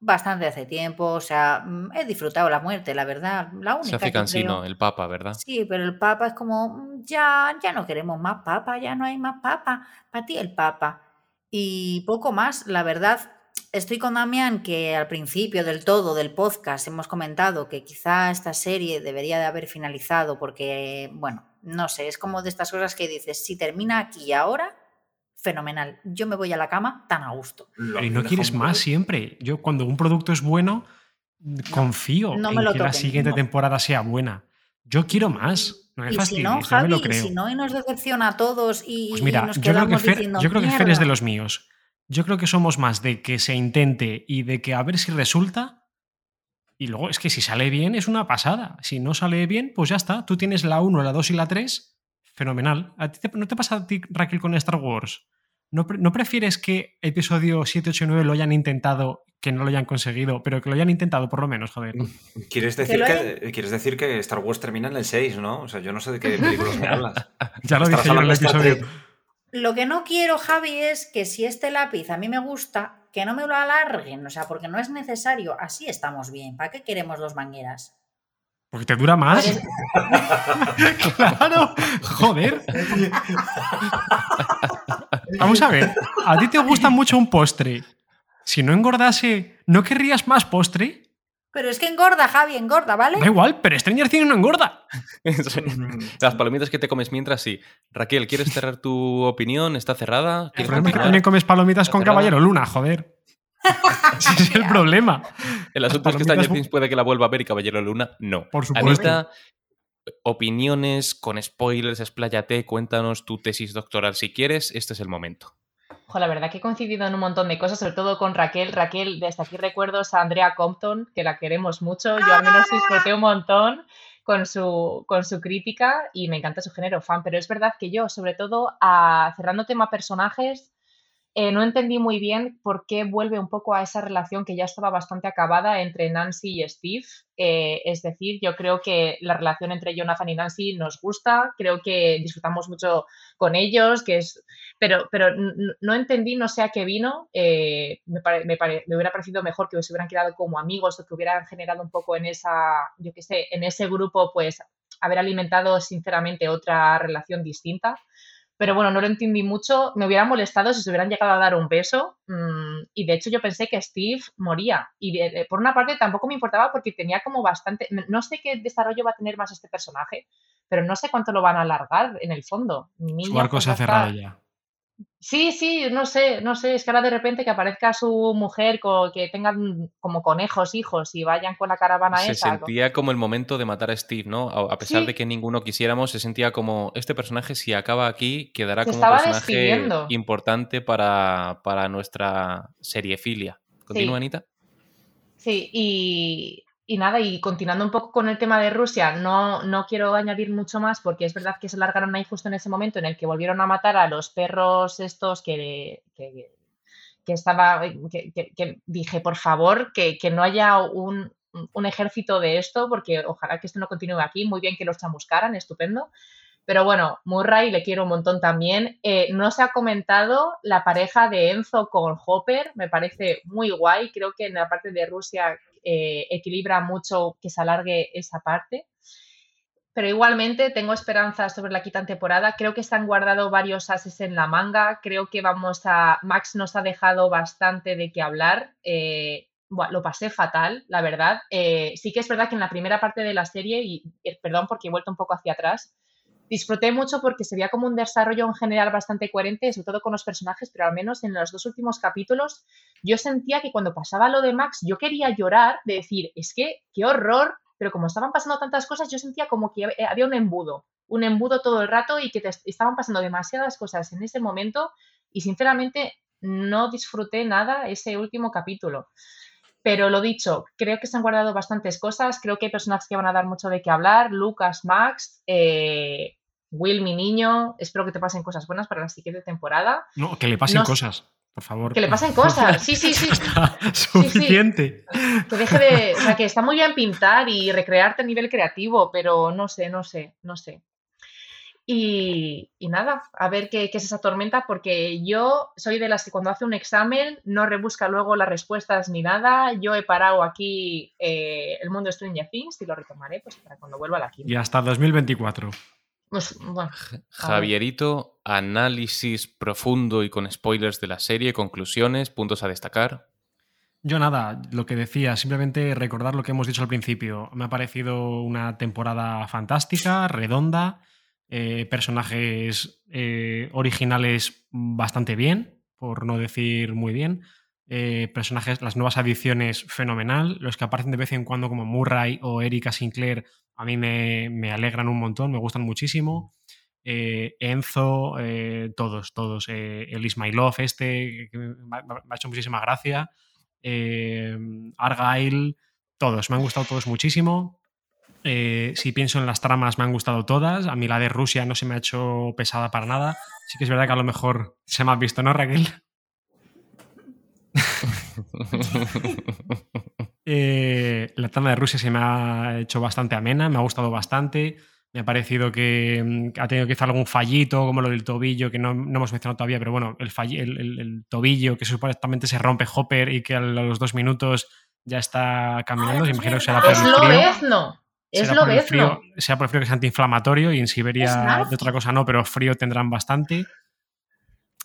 bastante hace tiempo, o sea, mm, he disfrutado la muerte, la verdad, la única Se hace que cansino creo- el Papa, ¿verdad? Sí, pero el Papa es como, "Mm, ya, ya no queremos más Papa, ya no hay más Papa, para ti el Papa. Y poco más, la verdad, estoy con Damián que al principio del todo del podcast hemos comentado que quizá esta serie debería de haber finalizado porque, bueno, no sé, es como de estas cosas que dices, si termina aquí y ahora, fenomenal, yo me voy a la cama tan a gusto. Lo y no quieres más siempre. Yo cuando un producto es bueno, confío no en que la siguiente no. temporada sea buena. Yo quiero más. No me Y si no, me Javi, y si no y nos decepciona a todos y, Pues y mira, nos yo creo, que quedamos Fer, diciendo, yo creo que Fer es de los míos. Yo creo que somos más de que se intente y de que a ver si resulta. Y luego es que si sale bien es una pasada. Si no sale bien, pues ya está. Tú tienes la 1, la 2 y la 3. Fenomenal. ¿A ti te- ¿No te pasa a ti, Raquel, con Star Wars? ¿No, pre- ¿No prefieres que episodio 7, 8 y 9 lo hayan intentado, que no lo hayan conseguido, pero que lo hayan intentado por lo menos, joder? ¿Quieres Que decir que, quieres decir que Star Wars termina en el 6, ¿no? O sea, yo no sé de qué [LAUGHS] películas me hablas. [LAUGHS] Ya lo dije yo en el episodio. Lo que no quiero, Javi, es que si este lápiz a mí me gusta, que no me lo alarguen, o sea, porque no es necesario. Así estamos bien. ¿Para qué queremos dos mangueras? Porque te dura más. [LAUGHS] claro, joder. Vamos a ver, a ti te gusta mucho un postre. Si no engordase, ¿no querrías más postre? Pero es que engorda, Javi, engorda, ¿vale? Da igual, pero Stranger Things no engorda. [LAUGHS] Las palomitas que te comes mientras sí. Raquel, ¿quieres cerrar tu opinión? ¿Está cerrada? El ¿Quieres problema es que también comes palomitas ¿Está con cerrada? Caballero Luna, joder. [LAUGHS] Ese es el problema. El asunto es que Stranger Things puede que la vuelva a ver y Caballero Luna no. Por supuesto. Anita, opiniones con spoilers, expláyate, cuéntanos tu tesis doctoral si quieres. Este es el momento. Ojo, la verdad que he coincidido en un montón de cosas, sobre todo con Raquel. Raquel, desde aquí recuerdos a Andrea Compton, que la queremos mucho. Yo al menos disfruté un montón con su, con su crítica y me encanta su género fan. Pero es verdad que yo, sobre todo, a, cerrando tema personajes, eh, no entendí muy bien por qué vuelve un poco a esa relación que ya estaba bastante acabada entre Nancy y Steve. Eh, es decir, yo creo que la relación entre Jonathan y Nancy nos gusta, creo que disfrutamos mucho con ellos, que es, pero, pero no entendí, no sé a qué vino. eh, me, me hubiera parecido mejor que se hubieran quedado como amigos o que hubieran generado un poco en esa, yo qué sé, en ese grupo, pues haber alimentado sinceramente otra relación distinta. Pero bueno, no lo entendí mucho. Me hubiera molestado si se hubieran llegado a dar un beso. mm, y de hecho yo pensé que Steve moría. Y de- de- por una parte tampoco me importaba porque tenía como bastante... No sé qué desarrollo va a tener más este personaje, pero no sé cuánto lo van a alargar en el fondo. Mi Su arco se ha cerrado ya. Sí, sí, no sé, no sé, es que ahora de repente que aparezca su mujer, que tengan como conejos hijos y vayan con la caravana Se esa. sentía como el momento de matar a Steve, ¿no? A a pesar Sí. de que ninguno quisiéramos, se sentía como este personaje, si acaba aquí, quedará Se como un personaje importante para, para nuestra seriefilia. ¿Continúa, Sí. Anita? Sí, y, y nada, y continuando un poco con el tema de Rusia, no, no quiero añadir mucho más porque es verdad que se largaron ahí justo en ese momento en el que volvieron a matar a los perros estos que, que, estaba, que, dije, por favor, que, que no haya un, un ejército de esto, porque ojalá que esto no continúe aquí, muy bien que los chamuscaran, estupendo. Pero bueno, Murray le quiero un montón también. Eh, no se ha comentado la pareja de Enzo con Hopper, me parece muy guay. Creo que en la parte de Rusia eh, equilibra mucho que se alargue esa parte. Pero igualmente tengo esperanzas sobre la quinta temporada. Creo que se han guardado varios ases en la manga. Creo que vamos a. Max nos ha dejado bastante de qué hablar. Eh, lo pasé fatal, la verdad. Eh, sí que es verdad que en la primera parte de la serie, y perdón porque he vuelto un poco hacia atrás, disfruté mucho porque se veía como un desarrollo en general bastante coherente, sobre todo con los personajes, pero al menos en los dos últimos capítulos yo sentía que cuando pasaba lo de Max yo quería llorar de decir, es que qué horror, pero como estaban pasando tantas cosas yo sentía como que había un embudo, un embudo todo el rato y que te estaban pasando demasiadas cosas en ese momento y sinceramente no disfruté nada ese último capítulo. Pero lo dicho, creo que se han guardado bastantes cosas, creo que hay personajes que van a dar mucho de qué hablar, Lucas, Max, eh, Will, mi niño, espero que te pasen cosas buenas para la siguiente temporada. No, que le pasen No- cosas, por favor. Que le pasen cosas, sí, sí, sí. [LAUGHS] Está suficiente. Que deje de. O sea, que está muy bien pintar y recrearte a nivel creativo, pero no sé, no sé, no sé. Y, y nada, a ver qué, qué es esa tormenta, porque yo soy de las que cuando hace un examen no rebusca luego las respuestas ni nada. Yo he parado aquí eh, el mundo de Stranger Things y lo retomaré pues, para cuando vuelva a la quinta. Y hasta 2024. Pues, bueno, Javierito, análisis profundo y con spoilers de la serie, conclusiones, puntos a destacar. Yo nada, lo que decía, simplemente recordar lo que hemos dicho al principio. Me ha parecido una temporada fantástica, redonda, eh, personajes eh, originales bastante bien, por no decir muy bien. Eh, personajes, las nuevas adiciones fenomenal. Los que aparecen de vez en cuando como Murray o Erika Sinclair a mí me, me alegran un montón, me gustan muchísimo. Eh, Enzo, eh, todos, todos. Eh, el Ismailov este, me ha, hecho muchísima gracia. Eh, Argyle, todos, me han gustado todos muchísimo. Si pienso en las tramas, me han gustado todas. A mí la de Rusia no se me ha hecho pesada para nada. Sí que es verdad que a lo mejor se me ha visto, ¿no, Raquel? [LAUGHS] Eh, la trama de Rusia se me ha hecho bastante amena, me ha gustado bastante. Me ha parecido que mm, ha tenido quizá algún fallito, como lo del tobillo, que no, no hemos mencionado todavía, pero bueno, el, falli- el, el- el tobillo que supuestamente se rompe Hopper y que a los dos minutos ya está caminando. Ay, imagino que será por es el frío. Lobezno. Es será por el ves, frío, sea por el frío que es antiinflamatorio y en Siberia de otra cosa no, pero frío tendrán bastante.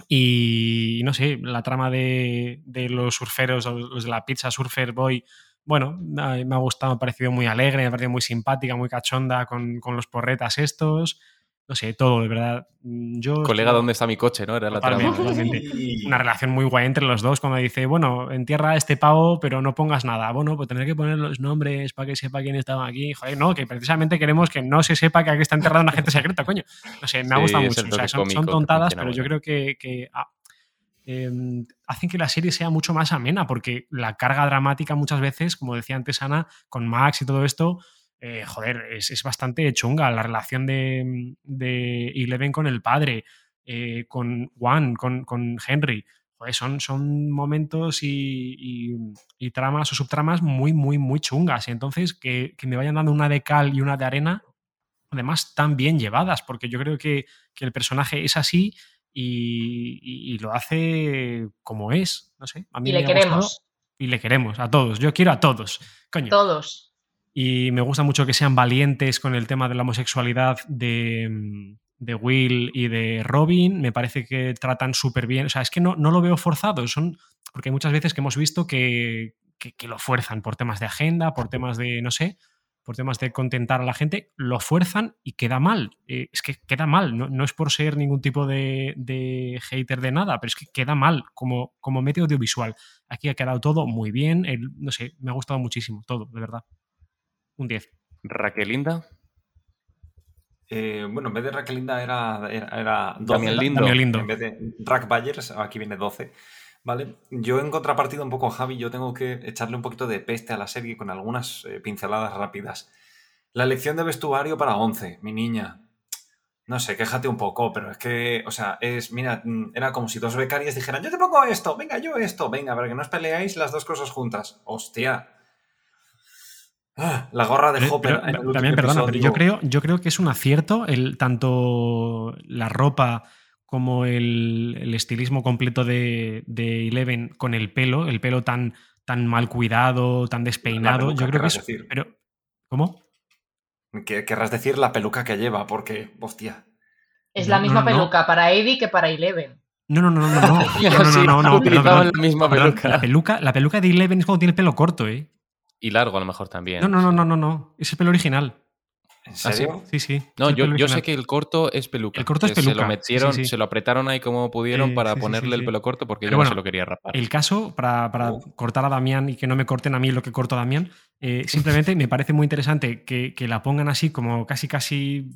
Y no sé, la trama de, de los surferos, los de la pizza Surfer Boy, bueno, me ha gustado, me ha parecido muy alegre, me ha parecido muy simpática, muy cachonda con, con los porretas estos. No sé, todo, de verdad. Mm, Yo Colega, ¿dónde está mi coche? ¿no? Era la. Totalmente, totalmente. [LAUGHS] Una relación muy guay entre los dos cuando dice, bueno, entierra este pavo, pero no pongas nada. Bueno, pues tendré que poner los nombres para que sepa quién estaba aquí. Joder, no, que precisamente queremos que no se sepa que aquí está enterrado un agente secreto, coño. No sé, me ha Sí, gustado mucho. O sea, son, cómico son tontadas, pero yo creo que, que, ah, eh, hacen que la serie sea mucho más amena, porque la carga dramática muchas veces, como decía antes Ana, con Max y todo esto, eh, joder, es, bastante chunga. La relación de, de Eleven con el padre, eh, con Juan, con, Henry. Son, son momentos y tramas o subtramas muy, muy, muy chungas. Y entonces que, que me vayan dando una de cal y una de arena, además tan bien llevadas, porque yo creo que, que el personaje es así y, y- y lo hace como es. No sé, a mí Y me le gustado queremos. Y le queremos a todos. Yo quiero a todos. Coño. Todos. Y me gusta mucho que sean valientes con el tema de la homosexualidad de, mm, de Will y de Robin. Me parece que tratan súper bien. O sea, es que no, no lo veo forzado. Son, porque hay muchas veces que hemos visto que, que- que lo fuerzan por temas de agenda, por temas de, no sé, por temas de contentar a la gente. Lo fuerzan y queda mal. Eh, es que queda mal. No, no es por ser ningún tipo de, de hater de nada, pero es que queda mal como, como medio audiovisual. Aquí ha quedado todo muy bien. el- no sé, me ha gustado muchísimo todo, de verdad. Un 10. Raquelinda. Eh, bueno, en vez de Raquelinda era, era, era 12. Damián Lindo. Damián Lindo. En vez de Rack Bayers, aquí viene 12. ¿Vale? Yo en contrapartida un poco a Javi, yo tengo que echarle un poquito de peste a la serie con algunas eh, pinceladas rápidas. La elección de vestuario para 11, mi niña. No sé, quéjate un poco, pero es que, o sea, es, mira, mm, era como si dos becarias dijeran, yo te pongo esto, venga, yo esto, venga, para que no os peleáis las dos cosas juntas. Hostia. Ah, la gorra de Pero- Hopper. pero, también, perdona, pero yo creo, yo creo que es un acierto el, tanto la ropa como el, el estilismo completo de, de Eleven con el pelo, el pelo tan, tan mal cuidado, tan despeinado. yo creo que es. decir. Pero, ¿Cómo? Que querrás decir la peluca que lleva, porque, hostia. Es No, la misma no, no. peluca para Eddie que para Eleven. No, no, no, no, no. no, no, Sí, no, no, la misma peluca. La peluca. La peluca de Eleven es cuando tiene el pelo corto, ¿eh? Y largo a lo mejor también. No, no, no, no, no, no. Es el pelo original. ¿En sí? serio? Sí, sí. No, yo, yo sé que el corto es peluca. El corto es que Se lo peluca, metieron, sí, sí. se lo apretaron ahí como pudieron para ponerle sí, el sí. pelo corto porque Pero yo bueno, no se lo quería rapar. El caso, para, para Oh. cortar a Damián y que no me corten a mí lo que corto a Damián, eh, [LAUGHS] simplemente me parece muy interesante que, que la pongan así como casi casi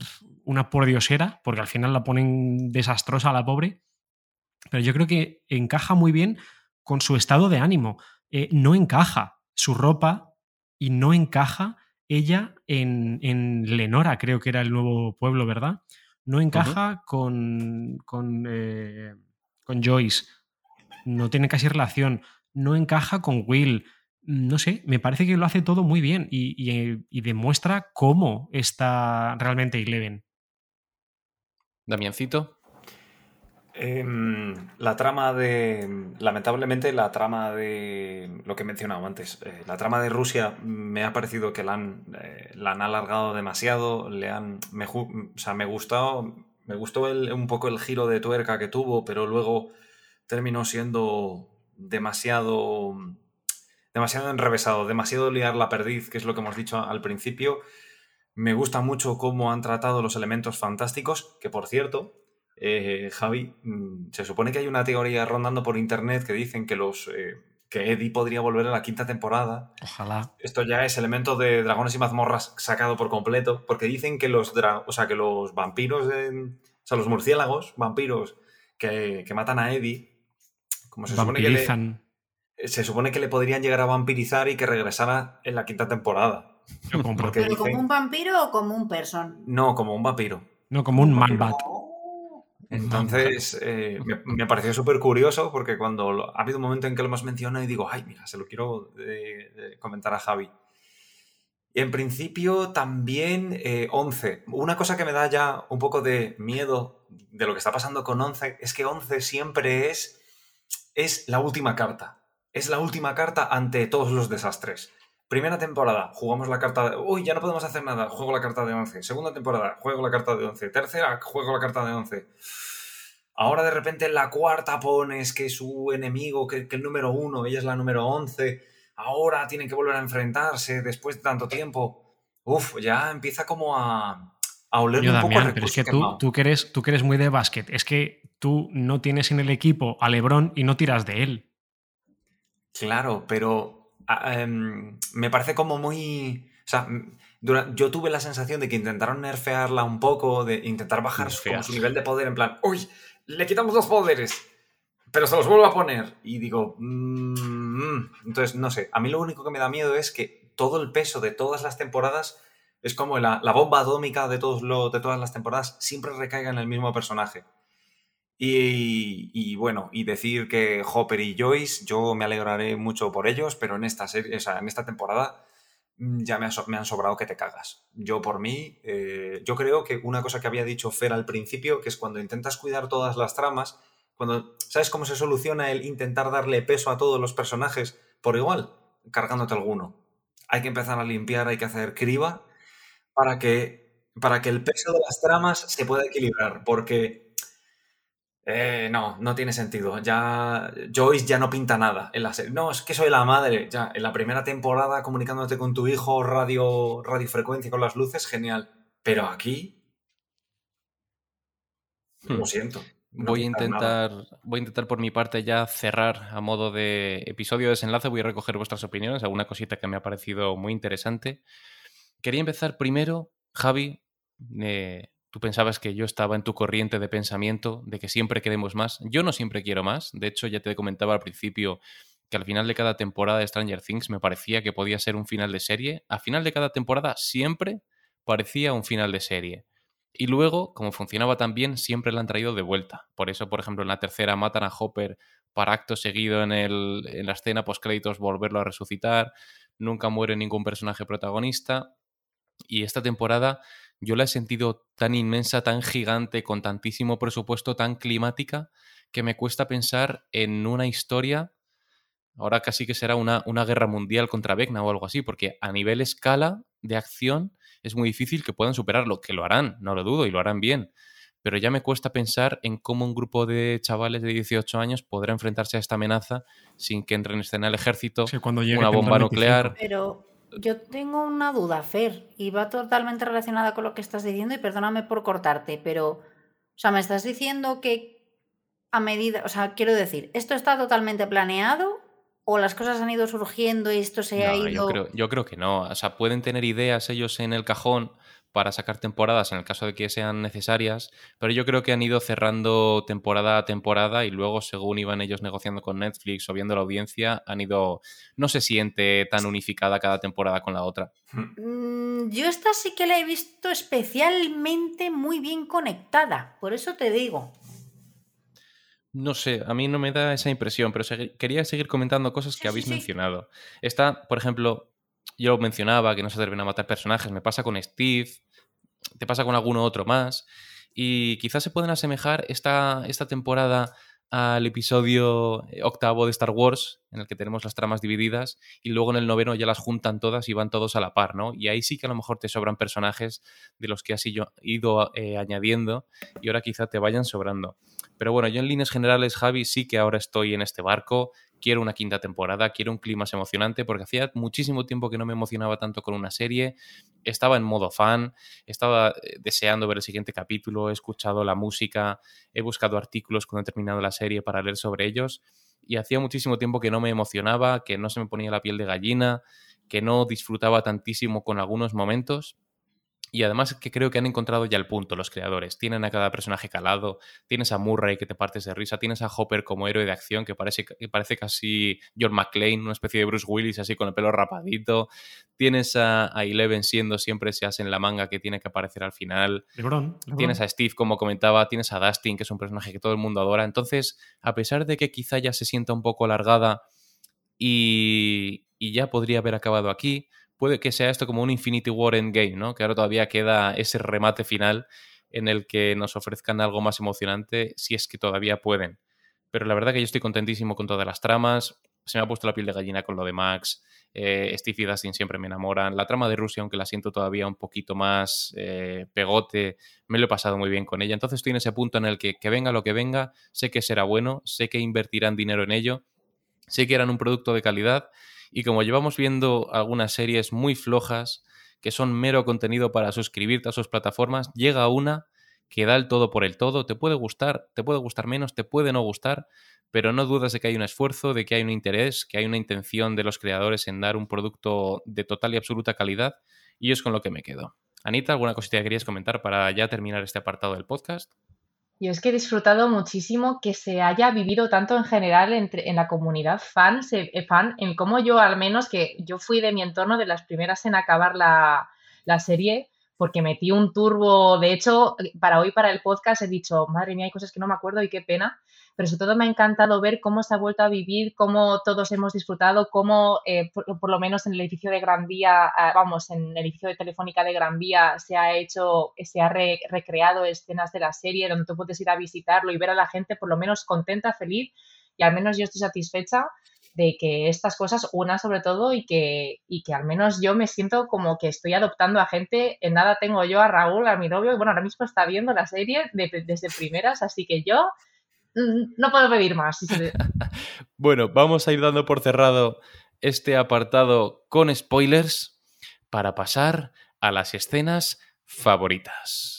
una pordiosera, porque al final la ponen desastrosa a la pobre, pero yo creo que encaja muy bien con su estado de ánimo. Eh, no encaja su ropa y no encaja ella en, en Lenora, creo que era el nuevo pueblo, ¿verdad? No encaja con, con, eh, con Joyce no tiene casi relación, no encaja con Will. No sé, me parece que lo hace todo muy bien y, y- y demuestra cómo está realmente Eleven. Damiancito. Em, la trama de. Lamentablemente, la trama de. Lo que he mencionado antes. eh, la trama de Rusia me ha parecido que la han, eh, la han alargado demasiado. Le han. Me, o sea, me gustó. Me gustó el- un poco el giro de tuerca que tuvo, pero luego terminó siendo demasiado. demasiado enrevesado, demasiado liar la perdiz, que es lo que hemos dicho al principio. Me gusta mucho cómo han tratado los elementos fantásticos, que por cierto, eh, Javi, mm, se supone que hay una teoría rondando por internet que dicen que los eh, que Eddie podría volver a la quinta temporada. Ojalá. Esto ya es elemento de dragones y mazmorras sacado por completo, porque dicen que los dra- o sea, que los vampiros, de- o sea, los murciélagos, vampiros que, que matan a Eddie, como se supone que le, Vampirizan. se supone que le podrían llegar a vampirizar y que regresara en la quinta temporada. Yo compro. Porque ¿Pero como un vampiro o como un person? No, como un vampiro. No como un man-bat. Entonces, eh, me, me pareció súper curioso porque cuando ha habido un momento en que lo hemos mencionado y digo, ay, mira, se lo quiero eh, eh, comentar a Javi. Y en principio también eh, 11. Una cosa que me da ya un poco de miedo de lo que está pasando con 11 es que 11 siempre es, es la última carta. Es la última carta ante todos los desastres. Primera temporada, jugamos la carta de... Uy, ya no podemos hacer nada, juego la carta de 11. Segunda temporada, juego la carta de 11. Tercera, juego la carta de 11. Ahora de repente en la cuarta pones que su enemigo, que, que el número uno, ella es la número 11. Ahora tienen que volver a enfrentarse después de tanto tiempo. Uf, ya empieza como a, a oler Yo, un poco a Damián, pero es que tú, tú, que eres, tú que eres muy de básquet, es que tú no tienes en el equipo a Lebron y no tiras de él. Claro, pero em, me parece como muy... O sea, yo tuve la sensación de que intentaron nerfearla un poco, de intentar bajar su, como Nerfear. su nivel de poder, en plan, uy, le quitamos los poderes, pero se los vuelvo a poner. Y digo, mm, entonces, no sé, a mí lo único que me da miedo es que todo el peso de todas las temporadas es como la, la bomba atómica de, todos lo- de todas las temporadas siempre recaiga en el mismo personaje. Y, bueno, y decir que Hopper y Joyce, yo me alegraré mucho por ellos, pero en esta serie, o sea, en esta temporada mm, ya me han sobrado que te cagas. Yo por mí, eh, yo creo que una cosa que había dicho Fer al principio, que es cuando intentas cuidar todas las tramas, cuando, ¿sabes cómo se soluciona el intentar darle peso a todos los personajes por igual? Cargándote alguno. Hay que empezar a limpiar, hay que hacer criba para que, para que el peso de las tramas se pueda equilibrar, porque eh, no, no tiene sentido. Ya Joyce ya no pinta nada en la serie. No, es que soy la madre. Ya, en la primera temporada comunicándote con tu hijo, radio, radiofrecuencia con las luces, genial. Pero aquí, lo Hmm. siento. no Voy a nada. intentar, voy a intentar por mi parte ya cerrar a modo de episodio de desenlace. Voy a recoger vuestras opiniones, alguna cosita que me ha parecido muy interesante. Quería empezar primero, Javi. eh, tú pensabas que yo estaba en tu corriente de pensamiento de que siempre queremos más. Yo no siempre quiero más. De hecho, ya te comentaba al principio que al final de cada temporada de Stranger Things me parecía que podía ser un final de serie. A final de cada temporada siempre parecía un final de serie. Y luego, como funcionaba tan bien, siempre la han traído de vuelta. Por eso, por ejemplo, en la tercera matan a Hopper para acto seguido en, el, en la escena post-créditos volverlo a resucitar. Nunca muere ningún personaje protagonista. Y esta temporada yo la he sentido tan inmensa, tan gigante, con tantísimo presupuesto, tan climática, que me cuesta pensar en una historia. Ahora casi que será una, una guerra mundial contra Vecna o algo así, porque a nivel escala de acción es muy difícil que puedan superarlo, que lo harán, no lo dudo, y lo harán bien. Pero ya me cuesta pensar en cómo un grupo de chavales de 18 años podrá enfrentarse a esta amenaza sin que entre en escena el ejército, cuando una bomba nuclear. 25. Pero yo tengo una duda, Fer, y va totalmente relacionada con lo que estás diciendo, y perdóname por cortarte, pero, o sea, me estás diciendo que a medida, o sea, quiero decir, ¿esto está totalmente planeado o las cosas han ido surgiendo y esto se ha ido... yo creo, yo creo que no. O sea, pueden tener ideas ellos en el cajón para sacar temporadas en el caso de que sean necesarias, pero yo creo que han ido cerrando temporada a temporada y luego según iban ellos negociando con Netflix o viendo la audiencia, han ido, no se siente tan unificada cada temporada con la otra. Mm, Yo esta sí que la he visto especialmente muy bien conectada, por eso te digo. No sé, a mí no me da esa impresión, pero quería seguir comentando cosas que sí, habéis sí. mencionado. Está, por ejemplo, yo mencionaba que no se atreven a matar personajes, me pasa con Steve, te pasa con alguno otro más, y quizás se pueden asemejar esta, esta temporada al episodio eh, octavo de Star Wars, en el que tenemos las tramas divididas, y luego en el noveno ya las juntan todas y van todos a la par, ¿no? Y ahí sí que a lo mejor te sobran personajes de los que has ido, eh, añadiendo y ahora quizá te vayan sobrando. Pero bueno, yo en líneas generales, Javi, sí que ahora estoy en este barco. Quiero una quinta temporada, quiero un clima más emocionante, porque hacía muchísimo tiempo que no me emocionaba tanto con una serie. Estaba en modo fan, estaba eh, deseando ver el siguiente capítulo, he escuchado la música, he buscado artículos cuando he terminado la serie para leer sobre ellos. Y hacía muchísimo tiempo que no me emocionaba, que no se me ponía la piel de gallina, que no disfrutaba tantísimo con algunos momentos. Y además que creo que han encontrado ya el punto los creadores. Tienen a cada personaje calado, tienes a Murray que te partes de risa, tienes a Hopper como héroe de acción que parece, que parece casi John McClane, una especie de Bruce Willis así con el pelo rapadito. Tienes a, a Eleven siendo siempre ese as en la manga que tiene que aparecer al final. Lebron, Lebron. Tienes a Steve, como comentaba, tienes a Dustin, que es un personaje que todo el mundo adora. Entonces, a pesar de que quizá ya se sienta un poco alargada y, y ya podría haber acabado aquí, puede que sea esto como un Infinity War Endgame, ¿no? Que ahora todavía queda ese remate final en el que nos ofrezcan algo más emocionante, si es que todavía pueden. Pero la verdad que yo estoy contentísimo con todas las tramas. se me ha puesto la piel de gallina con lo de Max. Eh, y Dustin siempre me enamoran. La trama de Rusia, aunque la siento todavía un poquito más eh, pegote, me lo he pasado muy bien con ella. Entonces estoy en ese punto en el que, que venga lo que venga, sé que será bueno, sé que invertirán dinero en ello, sé que eran un producto de calidad y como llevamos viendo algunas series muy flojas que son mero contenido para suscribirte a sus plataformas, llega una que da el todo por el todo, te puede gustar, te puede gustar menos, te puede no gustar, pero no dudas de que hay un esfuerzo, de que hay un interés, que hay una intención de los creadores en dar un producto de total y absoluta calidad, y es con lo que me quedo. Anita, ¿alguna cosita que querías comentar para ya terminar este apartado del podcast? Yo es que he disfrutado muchísimo que se haya vivido tanto en general entre, en la comunidad fan, fan, en cómo yo al menos, que yo fui de mi entorno de las primeras en acabar la, la serie, porque metí un turbo. De hecho, para hoy, para el podcast, he dicho, madre mía, hay cosas que no me acuerdo y qué pena. Pero sobre todo me ha encantado ver cómo se ha vuelto a vivir, cómo todos hemos disfrutado, cómo, eh, por, lo menos en el edificio de Gran Vía, ah, vamos, en el edificio de Telefónica de Gran Vía, se ha hecho, se ha recreado escenas de la serie donde tú puedes ir a visitarlo y ver a la gente por lo menos contenta, feliz. Y al menos yo estoy satisfecha de que estas cosas una sobre todo y que, y que al menos yo me siento como que estoy adoptando a gente. En nada tengo yo a Raúl, a mi novio, y bueno, ahora mismo está viendo la serie desde primeras, así que yo mm, no puedo pedir más. [LAUGHS] bueno, vamos a ir dando por cerrado este apartado con spoilers para pasar a las escenas favoritas.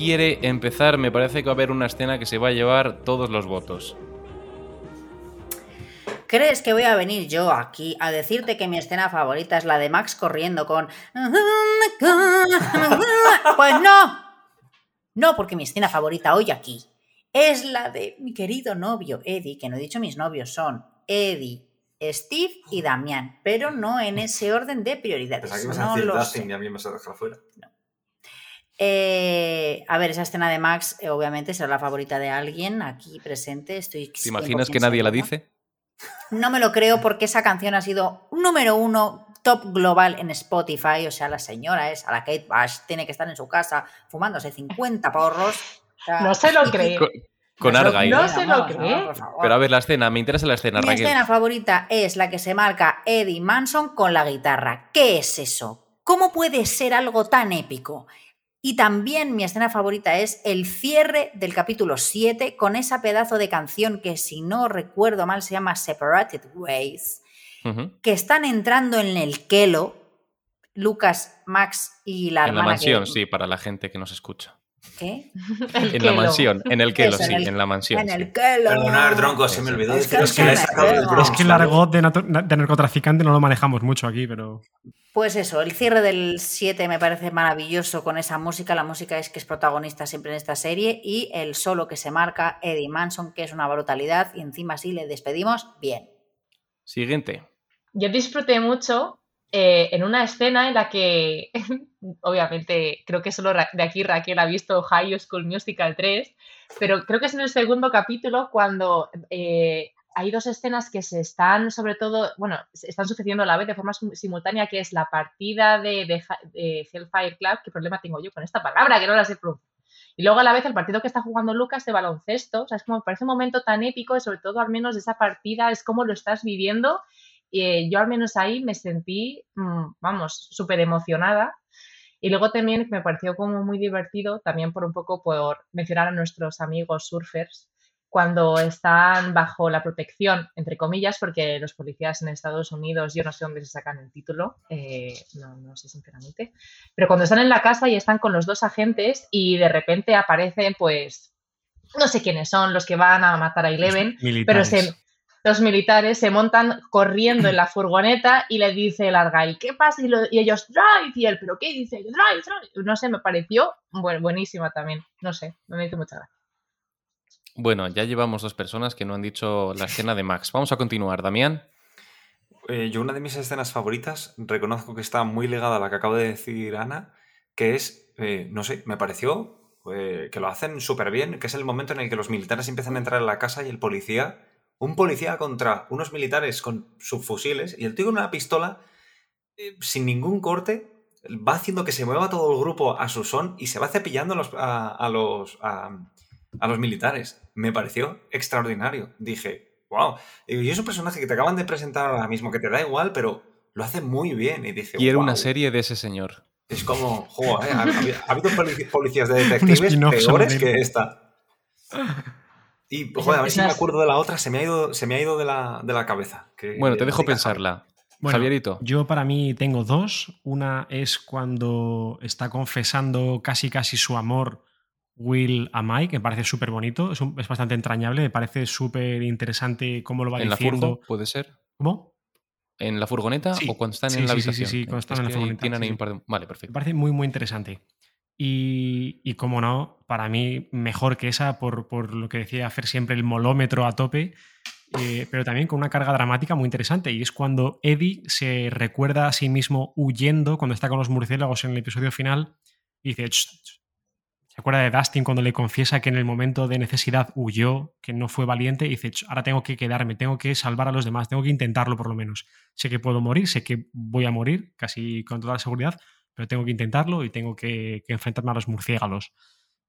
Quiere empezar? Me parece que va a haber una escena que se va a llevar todos los votos. ¿Crees que voy a venir yo aquí a decirte que mi escena favorita es la de Max corriendo con... [LAUGHS] Pues no. No, porque mi escena favorita hoy aquí es la de mi querido novio Eddie, que no he dicho mis novios son Eddie, Steve y Damián, pero no en ese orden de prioridades. Pues aquí me a decir y a mí me se fuera. No. Eh, a ver, esa escena de Max, eh, obviamente, será la favorita de alguien aquí presente. Estoy ¿Te imaginas que nadie la dice? No me lo creo porque esa canción ha sido número uno top global en Spotify. O sea, la señora es a la Kate Bush, tiene que estar en su casa fumándose 50 porros. no se lo cree. Con, Argyle. No se lo cree. Pero a ver, la escena, me interesa la escena. Mi escena favorita es la que se marca Eddie Manson con la guitarra. ¿Qué es eso? ¿Cómo puede ser algo tan épico? Y también mi escena favorita es el cierre del capítulo 7 con esa pedazo de canción que si no recuerdo mal se llama Separated Ways, que están entrando en el Kelo, Lucas, Max y la En la mansión, sí, para la gente que nos escucha. ¿Qué? en la mansión, en el Kelo, sí, en, la mansión. En el Kelo. Perdonad, tronco, se me olvidó. Es que, es que, el argot de, de narcotraficante no lo manejamos mucho aquí, pero... Pues eso, el cierre del 7 me parece maravilloso con esa música. La música es que es protagonista siempre en esta serie y el solo que se marca Eddie Manson, que es una brutalidad y encima sí le despedimos bien. Siguiente. Yo disfruté mucho eh, en una escena en la que, [LAUGHS] obviamente, creo que solo de aquí Raquel ha visto High School Musical 3, pero creo que es en el segundo capítulo cuando eh, hay dos escenas que se están, sobre todo, bueno, están sucediendo a la vez de forma simultánea, que es la partida de, Hellfire Club, qué problema tengo yo con esta palabra, que no la sé pronunciar. Y luego a la vez el partido que está jugando Lucas de baloncesto, o sea, es como parece un momento tan épico y sobre todo al menos esa partida es como lo estás viviendo. Y eh, yo al menos ahí me sentí, mm, vamos, súper emocionada. Y luego también me pareció como muy divertido, también por un poco por mencionar a nuestros amigos surfers, cuando están bajo la protección, entre comillas, porque los policías en Estados Unidos, yo no sé dónde se sacan el título, eh, no, sé sinceramente, pero cuando están en la casa y están con los dos agentes y de repente aparecen pues no sé quiénes son los que van a matar a Eleven, pero se, los militares se montan corriendo en la [CLEARS THROAT] furgoneta y le dice el Argyle, ¿qué pasa? Y, lo- y ellos, drive, y él, ¿pero qué dice? Drive, drive. No sé, me pareció bueno, buenísima también, no sé, me hizo mucha gracia. Bueno, ya llevamos dos personas que no han dicho la escena de Max. Vamos a continuar, Damián. Eh, yo una de mis escenas favoritas, reconozco que está muy ligada a la que acabo de decir Ana, que es, eh, no sé, me pareció eh, que lo hacen súper bien, que es el momento en el que los militares empiezan a entrar en la casa y el policía, un policía contra unos militares con subfusiles y el tío con una pistola eh, sin ningún corte va haciendo que se mueva todo el grupo a su son y se va cepillando a los, a, a los, a, a los militares. Me pareció extraordinario. Dije, wow. Y es un personaje que te acaban de presentar ahora mismo, que te da igual, pero lo hace muy bien. Y dice, Quiero una "Guau". serie de ese señor. Es como, joder, ¿eh? ha, ha- ha habido policías de [LAUGHS] detectives peores que esta. Y, joder, a ver si me acuerdo de la otra, se me ha ido, se me ha ido de, la, de la cabeza. Que- Bueno, te dejo pensarla. Bueno, Javierito. Yo para mí tengo dos. Una es cuando está confesando casi casi su amor Will a Mike, que me parece súper bonito, es, es bastante entrañable, me parece súper interesante cómo lo va ¿En la diciendo. furgo puede ser? ¿Cómo? ¿En la furgoneta Sí. o cuando están Sí, en la sí, sí, sí, habitación? sí, cuando están Es en la furgoneta, tienen sí, ahí un par de- Vale, Me perfecto. parece muy, muy interesante. Y, y como no, para mí mejor que esa, por, por lo que decía Fer siempre, el molómetro a tope, eh, pero también con una carga dramática muy interesante. Y es cuando Eddie se recuerda a sí mismo huyendo cuando está con los murciélagos en el episodio final y dice, se acuerda de Dustin cuando le confiesa que en el momento de necesidad huyó, que no fue valiente, y dice, "Ch, ahora tengo que quedarme, tengo que salvar a los demás, tengo que intentarlo por lo menos. Sé que puedo morir, sé que voy a morir, casi con toda la seguridad, pero tengo que intentarlo y tengo que, que enfrentarme a los murciélagos.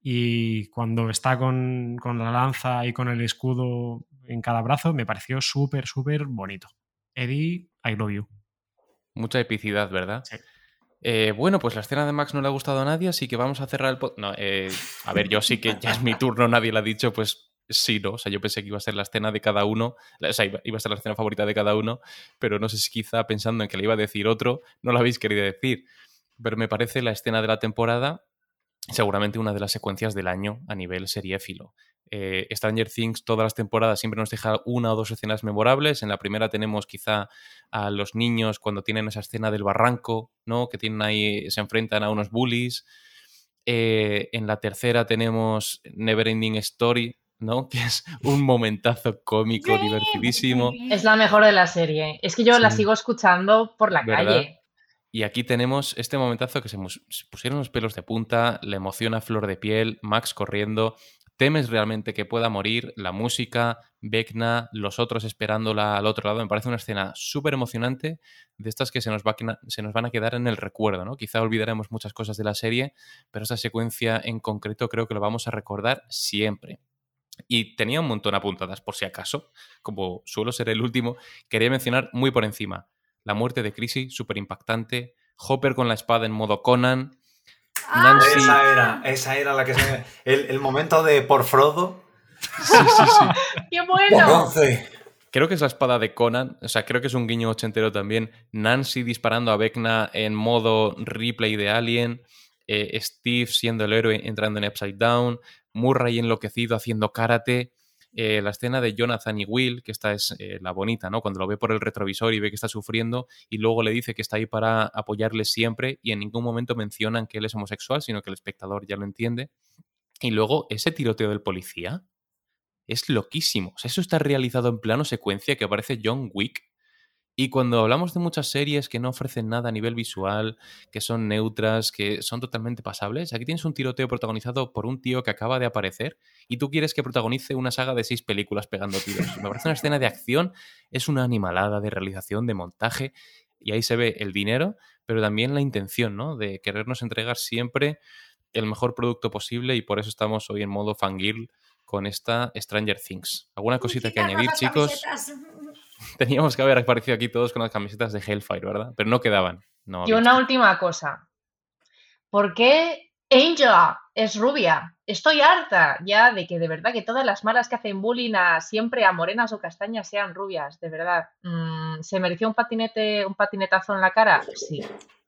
Y cuando está con, con la lanza y con el escudo en cada brazo, me pareció súper, súper bonito. Eddie, I love you. Mucha epicidad, ¿verdad? Sí. Eh, bueno, pues la escena de Max no le ha gustado a nadie, así que vamos a cerrar el. No, eh, a ver, yo sí que ya es mi turno, nadie lo ha dicho, pues sí, ¿no? O sea, yo pensé que iba a ser la escena de cada uno, o sea, iba, iba a ser la escena favorita de cada uno, pero no sé si quizá pensando en que le iba a decir otro, no lo habéis querido decir. Pero me parece la escena de la temporada seguramente una de las secuencias del año a nivel seriéfilo. Eh, Stranger Things todas las temporadas siempre nos deja una o dos escenas memorables. En la primera tenemos quizá a los niños cuando tienen esa escena del barranco, ¿no? Que tienen ahí, se enfrentan a unos bullies. Eh, en la tercera tenemos Neverending Story, ¿no? [LAUGHS] Que es un momentazo cómico, divertidísimo. Es la mejor de la serie. Es que yo la sigo escuchando por la ¿Verdad? calle. Y aquí tenemos este momentazo que se, pusieron los pelos de punta, la emoción a flor de piel, Max corriendo, temes realmente que pueda morir, la música, Vecna, los otros esperándola al otro lado. Me parece una escena súper emocionante de estas que se nos van a quedar en el recuerdo, ¿no? Quizá olvidaremos muchas cosas de la serie, pero esta secuencia en concreto creo que lo vamos a recordar siempre. Y tenía un montón apuntadas, por si acaso, como suelo ser el último, quería mencionar muy por encima la muerte de Chrissy, súper impactante. Hopper con la espada en modo Conan. Nancy. Esa era, esa era la que se... El, el momento de por Frodo. Sí, sí, sí. [LAUGHS] ¡Qué bueno! once. Creo que es la espada de Conan. O sea, creo que es un guiño ochentero también. Nancy disparando a Vecna en modo replay de Alien. eh, Steve siendo el héroe entrando en Upside Down. Murray enloquecido haciendo karate. Eh, la escena de Jonathan y Will, que esta es eh, la bonita, ¿no? Cuando lo ve por el retrovisor y ve que está sufriendo y luego le dice que está ahí para apoyarle siempre y en ningún momento mencionan que él es homosexual, sino que el espectador ya lo entiende. Y luego ese tiroteo del policía es loquísimo. O sea, eso está realizado en plano secuencia que aparece John Wick. Y cuando hablamos de muchas series que no ofrecen nada a nivel visual, que son neutras, que son totalmente pasables, aquí tienes un tiroteo protagonizado por un tío que acaba de aparecer y tú quieres que protagonice una saga de seis películas pegando tiros. Me parece una escena de acción, es una animalada de realización, de montaje, y ahí se ve el dinero, pero también la intención, ¿no? De querernos entregar siempre el mejor producto posible y por eso estamos hoy en modo fangirl con esta Stranger Things. ¿Alguna cosita que añadir, chicos? [LAUGHS] Teníamos que haber aparecido aquí todos con las camisetas de Hellfire, ¿verdad? Pero no quedaban. No Y una última cosa. ¿Por qué Angela es rubia? Estoy harta ya de que de verdad que todas las malas que hacen bullying a siempre a morenas o castañas sean rubias, de verdad. Mm, ¿Se mereció un patinete, un patinetazo en la cara? Sí,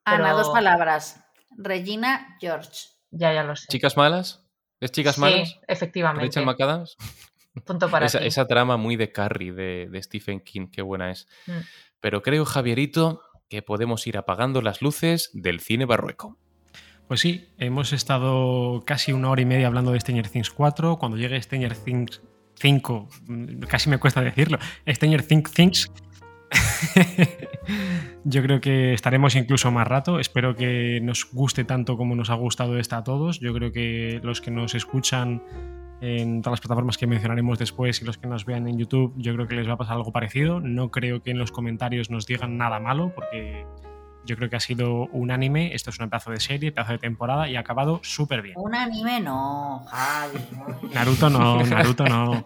Ana, Pero- dos palabras. Regina George. ya, ya lo sé. Chicas malas, ¿Es chicas Sí, malas? efectivamente. Rachel McAdams. Punto para Esa, ti. esa trama muy de Carrie de, de Stephen King, qué buena es. Mm. Pero creo, Javierito, que podemos ir apagando las luces del cine barrueco. Pues sí, hemos estado casi una hora y media hablando de Stranger Things 4. Cuando llegue Stranger Things 5, mm, casi me cuesta decirlo, Stranger Things Things, [LAUGHS] yo creo que estaremos incluso más rato. Espero que nos guste tanto como nos ha gustado esta a todos. Yo creo que los que nos escuchan en todas las plataformas que mencionaremos después y los que nos vean en YouTube, yo creo que les va a pasar algo parecido. No creo que en los comentarios nos digan nada malo, porque yo creo que ha sido unánime. Esto es un pedazo de serie, pedazo de temporada y ha acabado súper bien. Un anime no, Javi. Naruto no, Naruto no.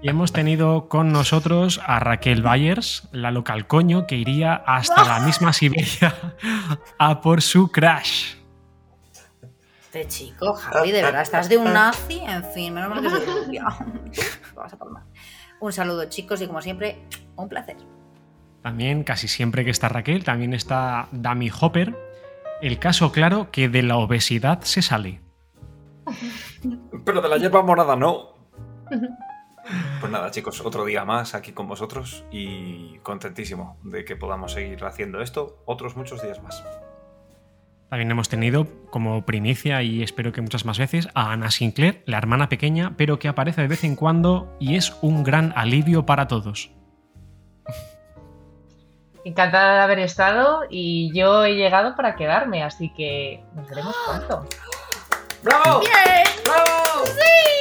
Y hemos tenido con nosotros a Raquel Bayers, la local coño, que iría hasta la misma Siberia a por su crash. Este chico, Javi, de verdad, estás de un nazi. En fin, menos mal que soy [LAUGHS] rubia. [LAUGHS] Lo vas a palmar. Un saludo, chicos, y como siempre, un placer. También, casi siempre que está Raquel, también está Dami Hopper. El caso claro que de la obesidad se sale. Pero de la hierba morada no. [LAUGHS] Pues nada, chicos, otro día más aquí con vosotros y contentísimo de que podamos seguir haciendo esto otros muchos días más. También hemos tenido como primicia y espero que muchas más veces a Ana Sinclair, la hermana pequeña, pero que aparece de vez en cuando y es un gran alivio para todos. Encantada de haber estado y yo he llegado para quedarme, así que nos veremos pronto. ¡Bravo! ¡Bravo!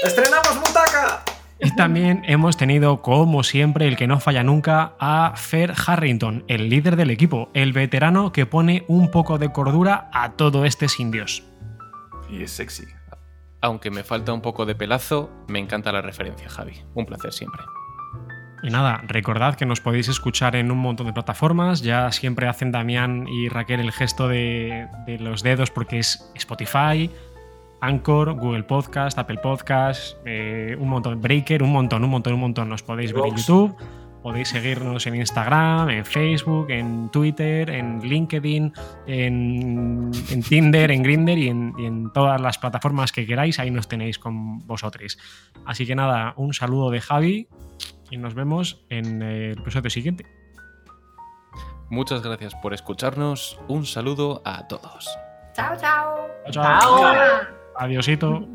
¡Estrenamos Butaca! Y también hemos tenido, como siempre, el que no falla nunca, a Fer Harrington, el líder del equipo, el veterano que pone un poco de cordura a todo este sin Dios. Y es sexy. Aunque me falta un poco de pelazo, me encanta la referencia, Javi. Un placer siempre. Y nada, recordad que nos podéis escuchar en un montón de plataformas. Ya siempre hacen Damián y Raquel el gesto de, de los dedos porque es Spotify, Anchor, Google Podcast, Apple Podcast, eh, un montón, Breaker, un montón, un montón, un montón. Nos podéis ver en. YouTube, podéis seguirnos en Instagram, en Facebook, en Twitter, en LinkedIn, en, en Tinder, en Grindr y en, y en todas las plataformas que queráis. Ahí nos tenéis con vosotros. Así que nada, un saludo de Javi y nos vemos en el episodio siguiente. Muchas gracias por escucharnos. Un saludo a todos. Chao, chao. Chao. ¡Chao! Adiosito.